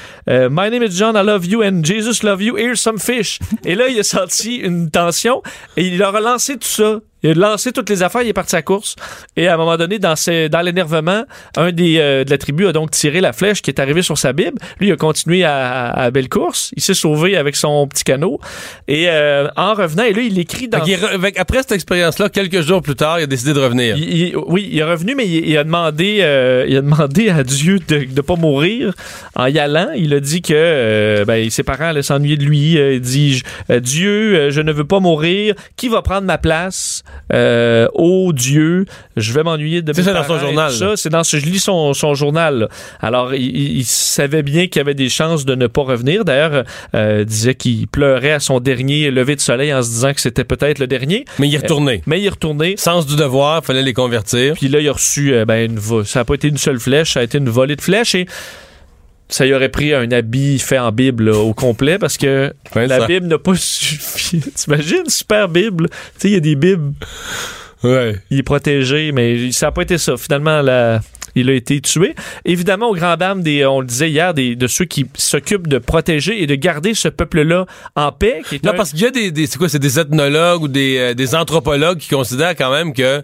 My name is John, I love you, and Jesus love you, here's some fish. Et là, il a senti une tension et il a relancé tout ça. Il a lancé toutes les affaires, il est parti à course. Et à un moment donné, dans, ses- dans l'énervement, un des euh, de la tribu a donc tiré la flèche qui est arrivée sur sa Bible. Lui, il a continué à, à, à belle course. Il s'est sauvé avec son petit canot. Et euh, en revenant, et là, il écrit dans... Re- qu'après cette expérience-là, quelques jours plus tard, il a décidé de revenir. Il- il- oui, il est revenu, mais il, il a demandé, euh, il a demandé à Dieu de ne pas mourir en y allant. Il a dit que euh, ben, ses parents allaient s'ennuyer de lui. Il dit Dieu, je ne veux pas mourir. Qui va prendre ma place? Euh, Oh Dieu, je vais m'ennuyer de C'est ça dans son journal. Ça, c'est dans ce, je lis son, son journal. là. Alors, il, savait bien qu'il y avait des chances de ne pas revenir. D'ailleurs, euh, il disait qu'il pleurait à son dernier lever de soleil en se disant que c'était peut-être le dernier. Mais il est retourné. Mais il est retourné. Sens du devoir, fallait les convertir. Puis là, il a reçu, euh, ben, une ça n'a pas été une seule flèche, ça a été une volée de flèches et ça y aurait pris un habit fait en Bible là, au complet parce que Ouais, la ça. Bible n'a pas <laughs> suffi. T'imagines, super Bible. Tu sais, il y a des Bibles, Ouais. il est protégé, mais ça n'a pas été ça. Finalement, la- il a été tué. Évidemment, au grand dam des, on le disait hier, des, de ceux qui s'occupent de protéger et de garder ce peuple-là en paix. Qui est Non, un- parce qu'il y a des, des- c'est quoi, c'est des ethnologues ou des, euh, des anthropologues qui considèrent quand même que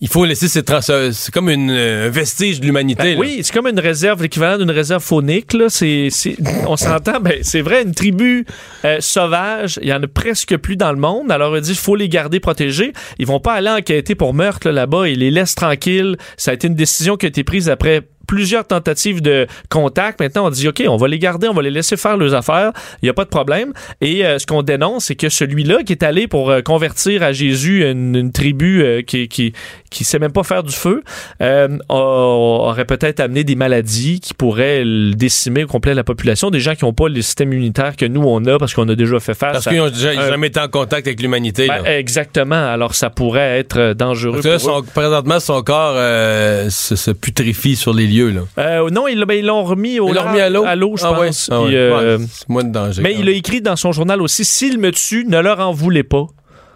il faut laisser ces trans, euh, c'est comme une, euh, un vestige de l'humanité. Ben oui, c'est comme une réserve, l'équivalent d'une réserve faunique. Là. C'est, c'est- on s'entend, ben, c'est vrai, une tribu euh, sauvage, il y en a presque plus dans le monde. Alors, on dit faut les garder protégés. Ils vont pas aller enquêter pour meurtre là, là-bas. Ils les laissent tranquilles. Ça a été une décision qui a été prise après plusieurs tentatives de contact. Maintenant, on dit, OK, on va les garder, on va les laisser faire leurs affaires. Il n'y a pas de problème. Et euh, ce qu'on dénonce, c'est que celui-là qui est allé pour euh, convertir à Jésus une, une tribu euh, qui, qui, qui sait même pas faire du feu, euh, aurait peut-être amené des maladies qui pourraient décimer au complet la population. Des gens qui n'ont pas le système immunitaire que nous, on a parce qu'on a déjà fait face Parce qu'ils ont déjà ils ont un- jamais été en contact avec l'humanité. Ben, exactement. Alors, ça pourrait être euh, dangereux. Parce que là, pour eux. son- présentement, son corps euh, se, se putrifie sur les lieux. Là. Euh, non, ils, ben, ils l'ont remis au Ils remis à l'eau? à l'eau, je Ah ouais, pense. ah ouais. Euh, Ouais, c'est moins de danger. mais il a écrit dans son journal aussi s'il me tue, ne leur en voulez pas.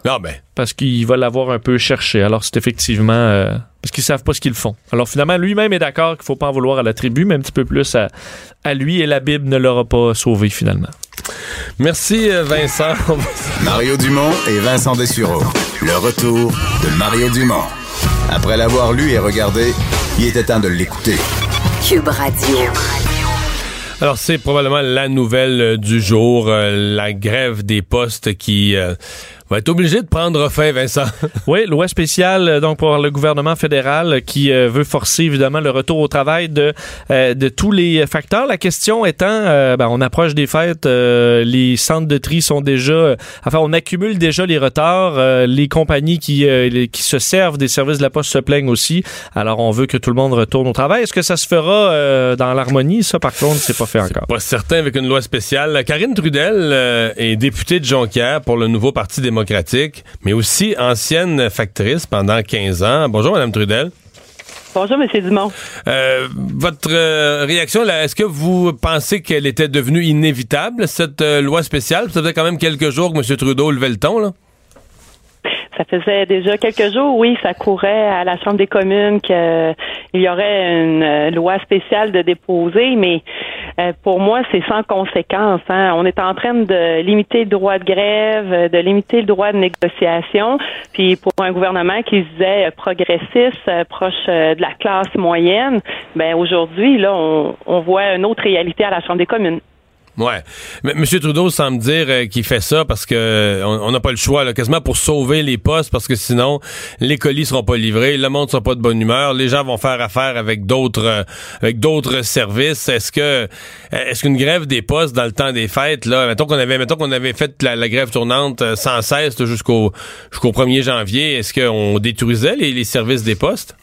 même. Ah ben. Parce qu'il va l'avoir un peu cherché. Alors, c'est effectivement. euh, parce qu'ils savent pas ce qu'ils font. Alors, finalement, lui-même est d'accord qu'il faut pas en vouloir à la tribu, mais un petit peu plus à, à lui, et la Bible ne l'aura pas sauvé, finalement. Merci, Vincent. Mario Dumont et Vincent Dessureau. Le retour de Mario Dumont. Après l'avoir lu et regardé, il était temps de l'écouter. Cube Radio. Alors, c'est probablement la nouvelle du jour, euh, la grève des postes qui euh, va être obligée de prendre fin, Vincent. <laughs> Oui, loi spéciale euh, donc pour le gouvernement fédéral euh, qui euh, veut forcer évidemment le retour au travail de euh, de tous les facteurs. La question étant, euh, ben, on approche des fêtes, euh, les centres de tri sont déjà, enfin on accumule déjà les retards. euh, les compagnies qui euh, les- qui se servent des services de la poste se plaignent aussi. Alors on veut que tout le monde retourne au travail. Est-ce que ça se fera euh, dans l'harmonie? Ça par contre, c'est pas fait encore. Pas certain avec une loi spéciale. Karine Trudel euh, est députée de Jonquière pour le nouveau Parti démocratique, mais aussi ancienne factrice pendant 15 ans. Bonjour, Madame Trudel. Bonjour, Monsieur Dumont. Euh, votre euh, réaction, là, est-ce que vous pensez qu'elle était devenue inévitable, cette euh, loi spéciale? Ça faisait quand même quelques jours que M. Trudeau levait le ton, là. Ça faisait déjà quelques jours, oui, ça courait à la Chambre des communes qu'il y aurait une euh, loi spéciale de déposer, mais euh, pour moi, c'est sans conséquence. hein. On est en train de limiter le droit de grève, euh, de limiter le droit de négociation, puis pour un gouvernement qui se disait euh, progressiste, euh, proche euh, de la classe moyenne, ben aujourd'hui, là, on, on voit une autre réalité à la Chambre des communes. Ouais. Mais M. Trudeau semble dire euh, qu'il fait ça parce que euh, on n'a pas le choix, là, quasiment pour sauver les postes, parce que sinon, les colis seront pas livrés, le monde sera pas de bonne humeur, les gens vont faire affaire avec d'autres euh, avec d'autres services. Est-ce que est-ce qu'une grève des postes dans le temps des fêtes, là, mettons qu'on avait mettons qu'on avait fait la, grève tournante sans cesse jusqu'au jusqu'au 1er janvier, est-ce qu'on détruisait les services des postes?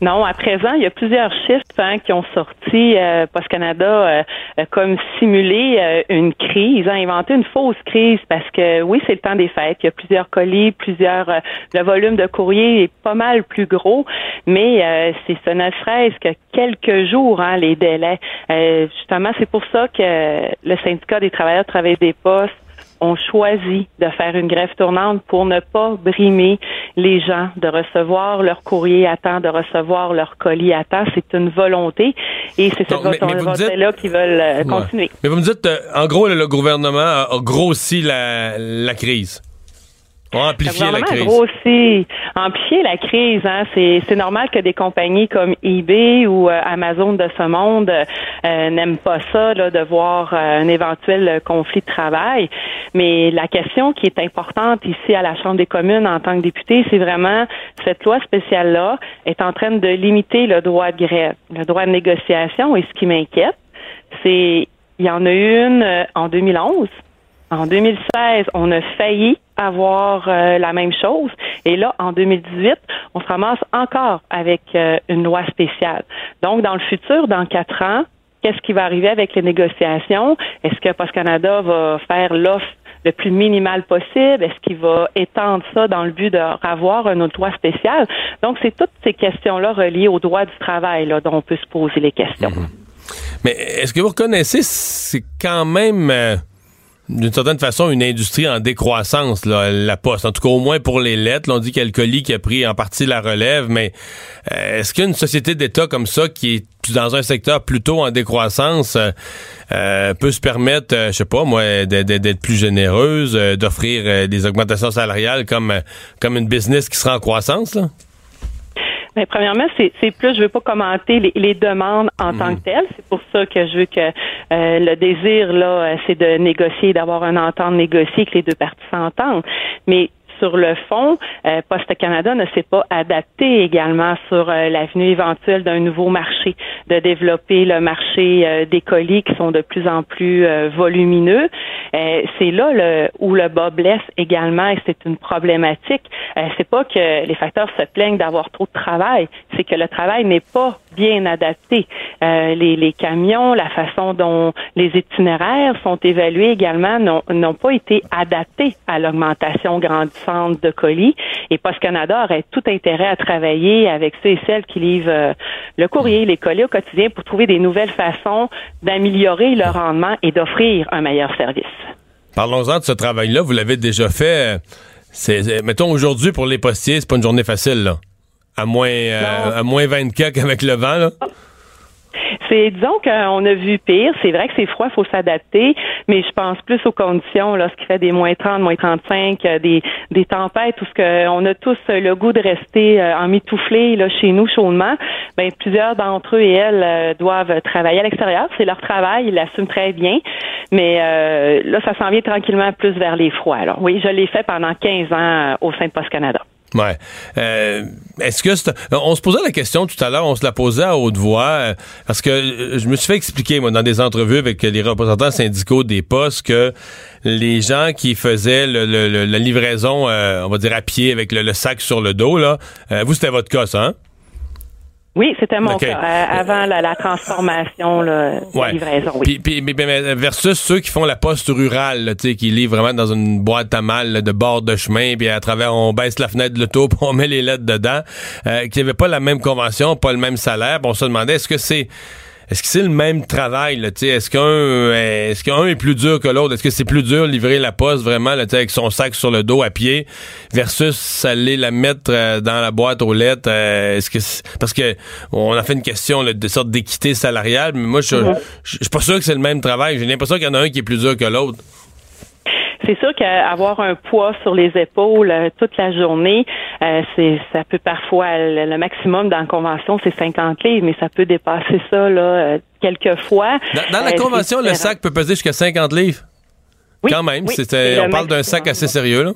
Non, à présent, il y a plusieurs chiffres hein, qui ont sorti. Euh, Post Canada euh, a comme simulé euh, une crise, a inventé une fausse crise parce que oui, c'est le temps des fêtes. Il y a plusieurs colis, plusieurs. euh, le volume de courrier est pas mal plus gros, mais euh, c'est ce ne serait-ce que quelques jours hein, les délais. Euh, justement, c'est pour ça que le syndicat des travailleurs travail des postes ont choisi de faire une grève tournante pour ne pas brimer les gens, de recevoir leur courrier à temps, de recevoir leur colis à temps. C'est une volonté et c'est cette volonté-là qui veulent euh, continuer. Mais vous me dites, euh, en gros, le gouvernement a, a grossi la, la crise. On a amplifié le la crise. grossi, amplifié la crise. Hein. C'est, normal que des compagnies comme eBay ou euh, Amazon de ce monde euh, n'aiment pas ça, là, de voir euh, un éventuel conflit de travail. Mais la question qui est importante ici à la Chambre des communes en tant que député, c'est vraiment cette loi spéciale-là est en train de limiter le droit de grève, le droit de négociation. Et ce qui m'inquiète, c'est il y en a eu une en 2011. En 2016, on a failli avoir euh, la même chose. Et là, en 2018, on se ramasse encore avec euh, une loi spéciale. Donc, dans le futur, dans quatre ans, qu'est-ce qui va arriver avec les négociations? Est-ce que Post Canada va faire l'offre le plus minimal possible? Est-ce qu'il va étendre ça dans le but de avoir un autre loi spécial? Donc, c'est toutes ces questions-là reliées au droit du travail dont on peut se poser les questions. Mais est-ce que vous reconnaissez, c'est quand même, euh, d'une certaine façon, une industrie en décroissance, la poste. En tout cas, au moins pour les lettres. Là, on dit qu'il y qui a pris en partie la relève, mais euh, est-ce qu'une société d'État comme ça, qui est dans un secteur plutôt en décroissance, euh, euh, peut se permettre, je sais pas moi, d'être plus généreuse, d'offrir des augmentations salariales comme, comme une business qui sera en croissance? Mais premièrement, c'est plus, je veux pas commenter les, les demandes en tant que telles. C'est pour ça que je veux que euh, le désir là, euh, c'est de négocier, d'avoir un entente négociée, que les deux parties s'entendent. Mais sur le fond, euh, Poste Canada ne s'est pas adapté également sur euh, l'avenue éventuelle d'un nouveau marché, de développer le marché euh, des colis qui sont de plus en plus euh, volumineux. Euh, c'est là où le bas blesse également et c'est une problématique. C'est pas que les facteurs se plaignent d'avoir trop de travail, c'est que le travail n'est pas bien adapté. Les, les camions, la façon dont les itinéraires sont évalués également n'ont pas été adaptés à l'augmentation grandissante de colis. Et Post Canada aurait tout intérêt à travailler avec ceux et celles qui livrent euh, le courrier, les colis au quotidien pour trouver des nouvelles façons d'améliorer le rendement et d'offrir un meilleur service. Parlons-en de ce travail-là. Vous l'avez déjà fait. euh, C'est, c'est- mettons, aujourd'hui, pour les postiers, c'est pas une journée facile, là. À moins, euh, à moins 24 avec le vent, là. C'est disons qu'on a vu pire. C'est vrai que c'est froid, il faut s'adapter, mais je pense plus aux conditions lorsqu'il fait des moins 30, moins 35, euh, des, des tempêtes, tout ce que on a tous euh, le goût de rester euh, emmitouflés là chez nous chaudement. Ben plusieurs d'entre eux et elles doivent travailler à l'extérieur. C'est leur travail, ils l'assument très bien, mais euh, là ça s'en vient tranquillement plus vers les froids. Alors oui, je l'ai fait pendant 15 ans au sein de Post Canada. Ouais. Euh, est-ce que on se posait la question tout à l'heure, on se la posait à haute voix euh, parce que euh, je me suis fait expliquer moi dans des entrevues avec les représentants syndicaux des postes que les gens qui faisaient le- la livraison, on va dire à pied avec le, sac sur le dos là, vous c'était votre cas ça, hein? Oui, c'était mon cas euh, avant la, la transformation là, la livraison. Oui. Puis, puis- mais- mais- versus ceux qui font la poste rurale, là, tu sais, qui livrent vraiment dans une boîte à mal là, de bord de chemin, puis à travers, on baisse la fenêtre de l'auto, <laughs> puis on met les lettres dedans, euh, qui n'avaient pas la même convention, pas le même salaire. Puis on se demandait, est-ce que c'est est-ce que c'est le même travail, là, est-ce qu'un euh, est-ce qu'un est plus dur que l'autre? Est-ce que c'est plus dur livrer la poste vraiment là, avec son sac sur le dos à pied versus aller la mettre euh, dans la boîte aux lettres? euh, est-ce que parce que on a fait une question là, de sorte d'équité salariale, mais moi je je je suis pas sûr que c'est le même travail. J'ai l'impression qu'il y en a un qui est plus dur que l'autre. C'est sûr qu'avoir un poids sur les épaules euh, toute la journée, euh, c'est ça peut parfois le, le maximum dans la convention c'est 50 livres, mais ça peut dépasser ça là euh, quelques fois. Dans, dans la Euh, convention, le sac peut peser jusqu'à 50 livres. Oui, Quand même, oui, on le parle d'un sac assez sérieux là.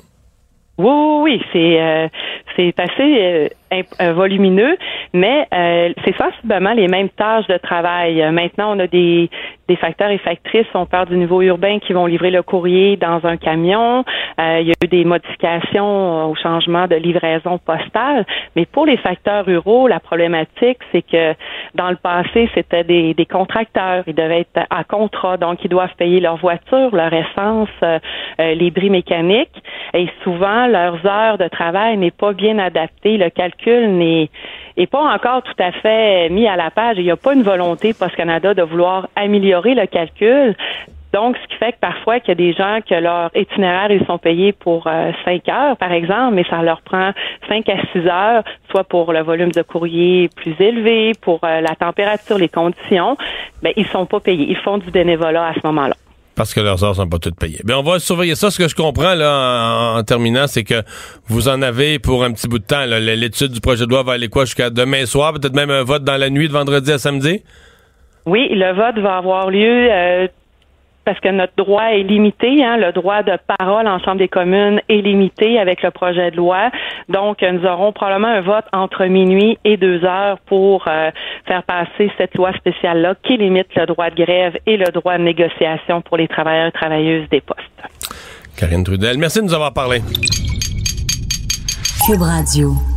Oui, oui, oui, c'est euh, c'est assez volumineux, mais euh, c'est sensiblement les mêmes tâches de travail. Euh, maintenant, on a des, des facteurs et factrices, on parle du niveau urbain qui vont livrer le courrier dans un camion. Euh, il y a eu des modifications euh, au changement de livraison postale, mais pour les facteurs ruraux, la problématique, c'est que dans le passé, c'était des, des contracteurs. Ils devaient être à contrat, donc ils doivent payer leur voiture, leur essence, euh, euh, les bris mécaniques, et souvent leurs heures de travail n'est pas bien adapté. Le calcul n'est est pas encore tout à fait mis à la page. Il n'y a pas une volonté Post Canada de vouloir améliorer le calcul. Donc, ce qui fait que parfois qu'il y a des gens que leur itinéraire, ils sont payés pour euh, cinq heures, par exemple, mais ça leur prend cinq à six heures, soit pour le volume de courrier plus élevé, pour euh, la température, les conditions, ben ils sont pas payés. Ils font du bénévolat à ce moment-là. Parce que leurs heures sont pas toutes payées. Bien, on va surveiller ça. Ce que je comprends là en, terminant, c'est que vous en avez pour un petit bout de temps. L'étude du projet de loi va aller quoi jusqu'à demain soir, peut-être même un vote dans la nuit de vendredi à samedi? Oui, le vote va avoir lieu euh, parce que notre droit est limité. Hein, le droit de parole en Chambre des communes est limité avec le projet de loi. Donc, nous aurons probablement un vote entre minuit et deux heures pour euh, faire passer cette loi spéciale-là qui limite le droit de grève et le droit de négociation pour les travailleurs et travailleuses des postes. Karine Trudel, merci de nous avoir parlé. Cube Radio.